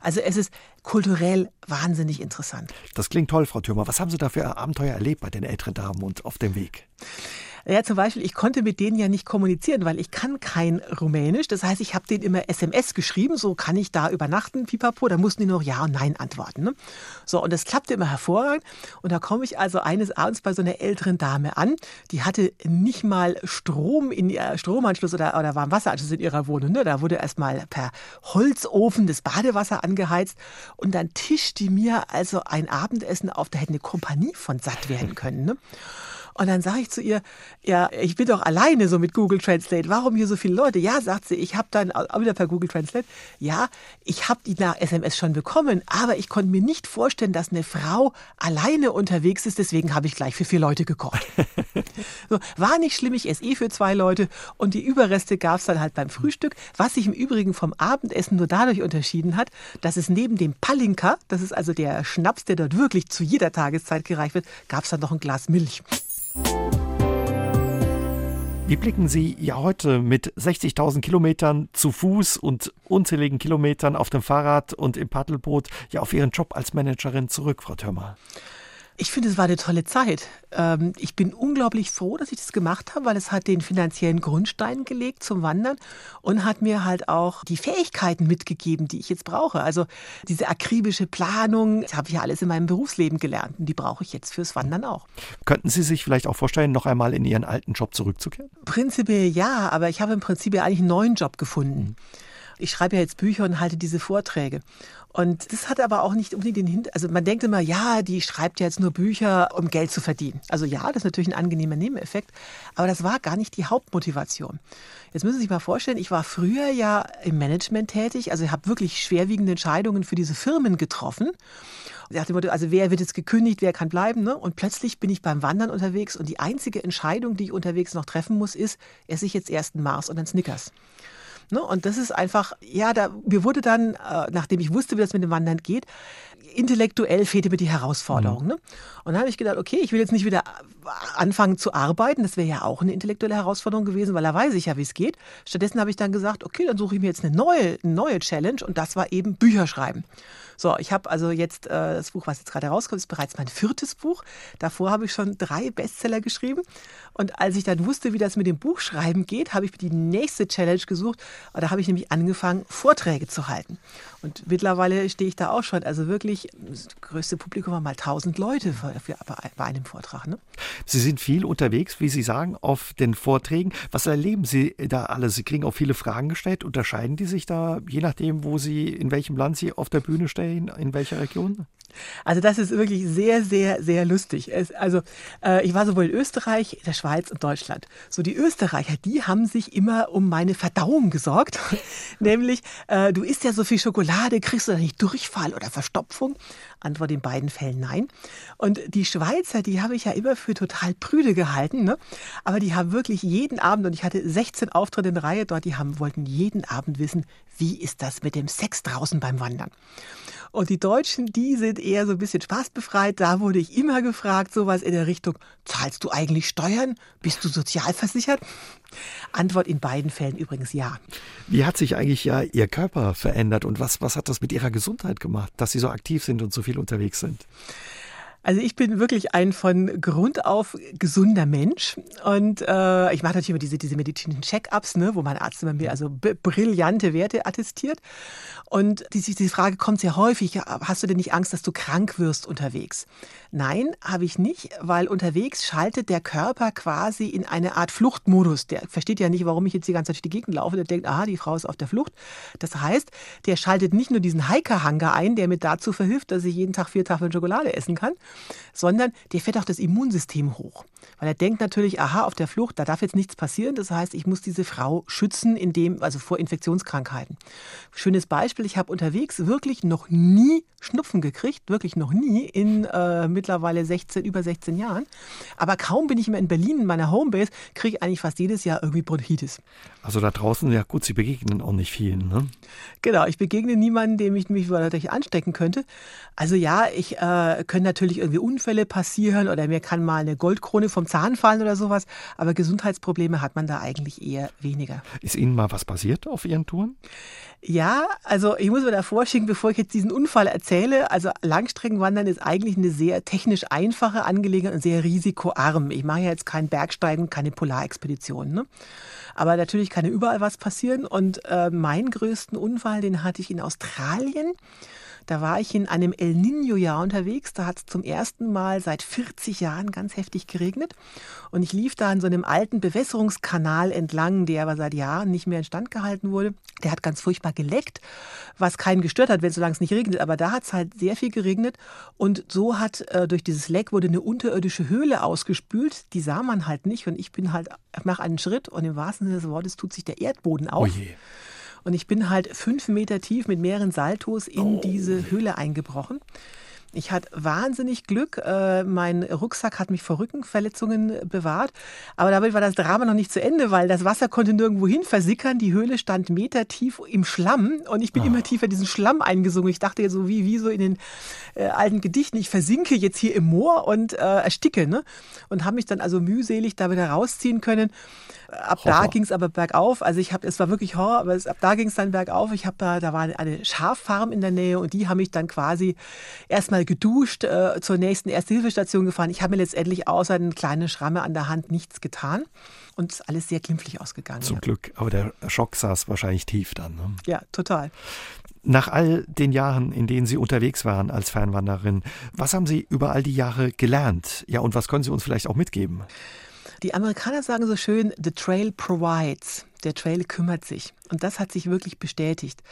Also es ist kulturell wahnsinnig interessant. Das klingt toll, Frau Thürmer. Was haben Sie da für Abenteuer erlebt bei den älteren Damen und auf dem Weg? Ja, zum Beispiel, ich konnte mit denen ja nicht kommunizieren, weil ich kann kein Rumänisch. Das heißt, ich habe denen immer SMS geschrieben, so kann ich da übernachten, pipapo. Da mussten die noch Ja und Nein antworten. Ne? So, und das klappte immer hervorragend. Und da komme ich also eines Abends bei so einer älteren Dame an, die hatte nicht mal Strom in ihr Stromanschluss oder, oder Warmwasseranschluss in ihrer Wohnung. Ne? Da wurde erstmal per Holzofen das Badewasser angeheizt. Und dann tischt die mir also ein Abendessen auf, da hätte eine Kompanie von satt werden können. Ne? Und dann sage ich zu ihr, ja, ich bin doch alleine so mit Google Translate. Warum hier so viele Leute? Ja, sagt sie, ich habe dann auch wieder per Google Translate. Ja, ich habe die nach SMS schon bekommen, aber ich konnte mir nicht vorstellen, dass eine Frau alleine unterwegs ist. Deswegen habe ich gleich für vier Leute gekocht. so, war nicht schlimm, ich esse eh für zwei Leute und die Überreste gab es dann halt beim Frühstück, was sich im Übrigen vom Abendessen nur dadurch unterschieden hat, dass es neben dem Palinka, das ist also der Schnaps, der dort wirklich zu jeder Tageszeit gereicht wird, gab es dann noch ein Glas Milch. Wie blicken Sie ja heute mit 60.000 Kilometern zu Fuß und unzähligen Kilometern auf dem Fahrrad und im Paddelboot ja auf Ihren Job als Managerin zurück, Frau Thürmer? Ich finde, es war eine tolle Zeit. Ähm, ich bin unglaublich froh, dass ich das gemacht habe, weil es hat den finanziellen Grundstein gelegt zum Wandern und hat mir halt auch die Fähigkeiten mitgegeben, die ich jetzt brauche. Also diese akribische Planung, das habe ich ja alles in meinem Berufsleben gelernt und die brauche ich jetzt fürs Wandern auch. Könnten Sie sich vielleicht auch vorstellen, noch einmal in Ihren alten Job zurückzukehren? Prinzipiell ja, aber ich habe im Prinzip ja eigentlich einen neuen Job gefunden. Mhm. Ich schreibe ja jetzt Bücher und halte diese Vorträge. Und das hat aber auch nicht unbedingt den Hintergrund. Also man denkt immer, ja, die schreibt ja jetzt nur Bücher, um Geld zu verdienen. Also ja, das ist natürlich ein angenehmer Nebeneffekt, aber das war gar nicht die Hauptmotivation. Jetzt müssen Sie sich mal vorstellen, ich war früher ja im Management tätig, also ich habe wirklich schwerwiegende Entscheidungen für diese Firmen getroffen. Also wer wird jetzt gekündigt, wer kann bleiben. Ne? Und plötzlich bin ich beim Wandern unterwegs und die einzige Entscheidung, die ich unterwegs noch treffen muss, ist, esse ich jetzt erst einen Mars oder einen Snickers. Ne? Und das ist einfach, ja, da, mir wurde dann, äh, nachdem ich wusste, wie das mit dem Wandern geht, intellektuell fehlte mir die Herausforderung. Mhm. Ne? Und dann habe ich gedacht, okay, ich will jetzt nicht wieder anfangen zu arbeiten. Das wäre ja auch eine intellektuelle Herausforderung gewesen, weil da weiß ich ja, wie es geht. Stattdessen habe ich dann gesagt, okay, dann suche ich mir jetzt eine neue, eine neue Challenge und das war eben Bücher schreiben. So, ich habe also jetzt äh, das Buch, was jetzt gerade herauskommt, ist bereits mein viertes Buch. Davor habe ich schon drei Bestseller geschrieben. Und als ich dann wusste, wie das mit dem Buchschreiben geht, habe ich mir die nächste Challenge gesucht. Da habe ich nämlich angefangen, Vorträge zu halten. Und mittlerweile stehe ich da auch schon. Also wirklich, das größte Publikum war mal 1000 Leute für, für, bei einem Vortrag. Ne? Sie sind viel unterwegs, wie Sie sagen, auf den Vorträgen. Was erleben Sie da alles? Sie kriegen auch viele Fragen gestellt. Unterscheiden die sich da, je nachdem, wo Sie, in welchem Land Sie auf der Bühne stehen, in welcher Region? Also das ist wirklich sehr, sehr, sehr lustig. Es, also äh, ich war sowohl in Österreich, der Schweiz und Deutschland. So die Österreicher, die haben sich immer um meine Verdauung gesorgt. Nämlich, äh, du isst ja so viel Schokolade, kriegst du da nicht Durchfall oder Verstopfung? Antwort in beiden Fällen nein. Und die Schweizer, die habe ich ja immer für total prüde gehalten. Ne? Aber die haben wirklich jeden Abend, und ich hatte 16 Auftritte in Reihe dort, die haben, wollten jeden Abend wissen, wie ist das mit dem Sex draußen beim Wandern? Und die Deutschen, die sind eher so ein bisschen spaßbefreit. Da wurde ich immer gefragt, sowas in der Richtung, zahlst du eigentlich Steuern? Bist du sozialversichert? Antwort in beiden Fällen übrigens ja. Wie hat sich eigentlich ja Ihr Körper verändert und was, was hat das mit Ihrer Gesundheit gemacht, dass Sie so aktiv sind und so viel unterwegs sind? Also ich bin wirklich ein von Grund auf gesunder Mensch und äh, ich mache natürlich immer diese, diese medizinischen Check-ups, ne, wo mein Arzt immer mir also brillante Werte attestiert. Und diese, diese Frage kommt sehr häufig, hast du denn nicht Angst, dass du krank wirst unterwegs? Nein, habe ich nicht, weil unterwegs schaltet der Körper quasi in eine Art Fluchtmodus. Der versteht ja nicht, warum ich jetzt die ganze Zeit durch die Gegend laufe. Der denkt, aha, die Frau ist auf der Flucht. Das heißt, der schaltet nicht nur diesen Hiker-Hanger ein, der mir dazu verhilft, dass ich jeden Tag vier Tafeln Schokolade essen kann, sondern der fährt auch das Immunsystem hoch. Weil er denkt natürlich, aha, auf der Flucht, da darf jetzt nichts passieren. Das heißt, ich muss diese Frau schützen, indem, also vor Infektionskrankheiten. Schönes Beispiel, ich habe unterwegs wirklich noch nie Schnupfen gekriegt, wirklich noch nie in äh, mittlerweile 16, über 16 Jahren. Aber kaum bin ich mehr in Berlin in meiner Homebase, kriege ich eigentlich fast jedes Jahr irgendwie Bronchitis. Also da draußen, ja gut, Sie begegnen auch nicht vielen, ne? Genau, ich begegne niemanden, dem ich mich dadurch anstecken könnte. Also ja, ich äh, können natürlich irgendwie Unfälle passieren oder mir kann mal eine Goldkrone vom Zahn fallen oder sowas, aber Gesundheitsprobleme hat man da eigentlich eher weniger. Ist Ihnen mal was passiert auf Ihren Touren? Ja, also ich muss mir da vorschicken, bevor ich jetzt diesen Unfall erzähle. Also Langstreckenwandern ist eigentlich eine sehr technisch einfache Angelegenheit und sehr risikoarm. Ich mache ja jetzt kein Bergsteigen, keine Polarexpedition. Ne? Aber natürlich kann ja überall was passieren. Und äh, meinen größten Unfall, den hatte ich in Australien. Da war ich in einem El Nino-Jahr unterwegs. Da hat es zum ersten Mal seit 40 Jahren ganz heftig geregnet. Und ich lief da an so einem alten Bewässerungskanal entlang, der aber seit Jahren nicht mehr instand gehalten wurde. Der hat ganz furchtbar geleckt, was keinen gestört hat, wenn solange es nicht regnet. Aber da hat es halt sehr viel geregnet. Und so hat äh, durch dieses Leck wurde eine unterirdische Höhle ausgespült. Die sah man halt nicht. Und ich bin halt, mache einen Schritt und im wahrsten Sinne des Wortes tut sich der Erdboden auf. Oh und ich bin halt fünf Meter tief mit mehreren Saltos in oh. diese Höhle eingebrochen. Ich hatte wahnsinnig Glück. Äh, mein Rucksack hat mich vor Rückenverletzungen bewahrt. Aber damit war das Drama noch nicht zu Ende, weil das Wasser konnte nirgendwo hin versickern. Die Höhle stand metertief im Schlamm und ich bin oh. immer tiefer in diesen Schlamm eingesungen. Ich dachte so wie, wie so in den äh, alten Gedichten, ich versinke jetzt hier im Moor und äh, ersticke. Ne? Und habe mich dann also mühselig da wieder rausziehen können. Ab Horror. da ging es aber bergauf. Also ich habe, es war wirklich Horror, aber es, ab da ging es dann bergauf. Ich habe da, da war eine Schaffarm in der Nähe und die haben mich dann quasi erstmal mal geduscht, äh, zur nächsten Erste-Hilfe-Station gefahren. Ich habe mir letztendlich außer eine kleine Schramme an der Hand nichts getan und ist alles sehr glimpflich ausgegangen. Zum ja. Glück, aber der Schock saß wahrscheinlich tief dann. Ne? Ja, total. Nach all den Jahren, in denen Sie unterwegs waren als Fernwanderin, was haben Sie über all die Jahre gelernt? Ja, und was können Sie uns vielleicht auch mitgeben? Die Amerikaner sagen so schön, the trail provides. Der Trail kümmert sich. Und das hat sich wirklich bestätigt.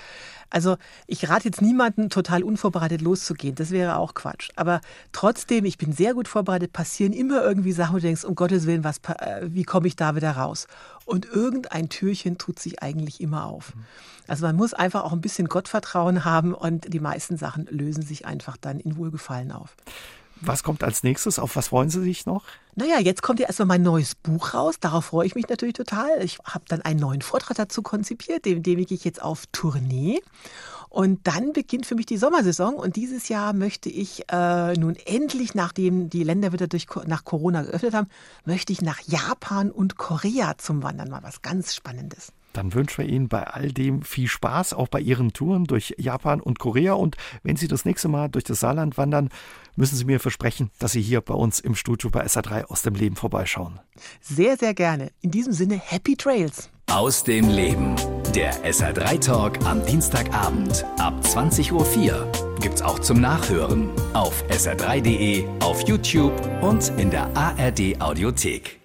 Also ich rate jetzt niemanden, total unvorbereitet loszugehen. Das wäre auch Quatsch. Aber trotzdem, ich bin sehr gut vorbereitet, passieren immer irgendwie Sachen, wo du denkst, um Gottes Willen, was, äh, wie komme ich da wieder raus? Und irgendein Türchen tut sich eigentlich immer auf. Also man muss einfach auch ein bisschen Gottvertrauen haben und die meisten Sachen lösen sich einfach dann in Wohlgefallen auf. Was kommt als nächstes? Auf was freuen Sie sich noch? Naja, jetzt kommt ja erstmal mein neues Buch raus. Darauf freue ich mich natürlich total. Ich habe dann einen neuen Vortrag dazu konzipiert, dem, dem gehe ich jetzt auf Tournee. Und dann beginnt für mich die Sommersaison. Und dieses Jahr möchte ich äh, nun endlich, nachdem die Länder wieder durch, nach Corona geöffnet haben, möchte ich nach Japan und Korea zum Wandern. Mal was ganz Spannendes. Dann wünschen wir Ihnen bei all dem viel Spaß, auch bei Ihren Touren durch Japan und Korea. Und wenn Sie das nächste Mal durch das Saarland wandern, müssen Sie mir versprechen, dass Sie hier bei uns im Studio bei SA3 aus dem Leben vorbeischauen. Sehr, sehr gerne. In diesem Sinne, Happy Trails. Aus dem Leben. Der SA3 Talk am Dienstagabend ab 20.04 Uhr gibt's auch zum Nachhören auf sr3.de, auf YouTube und in der ARD Audiothek.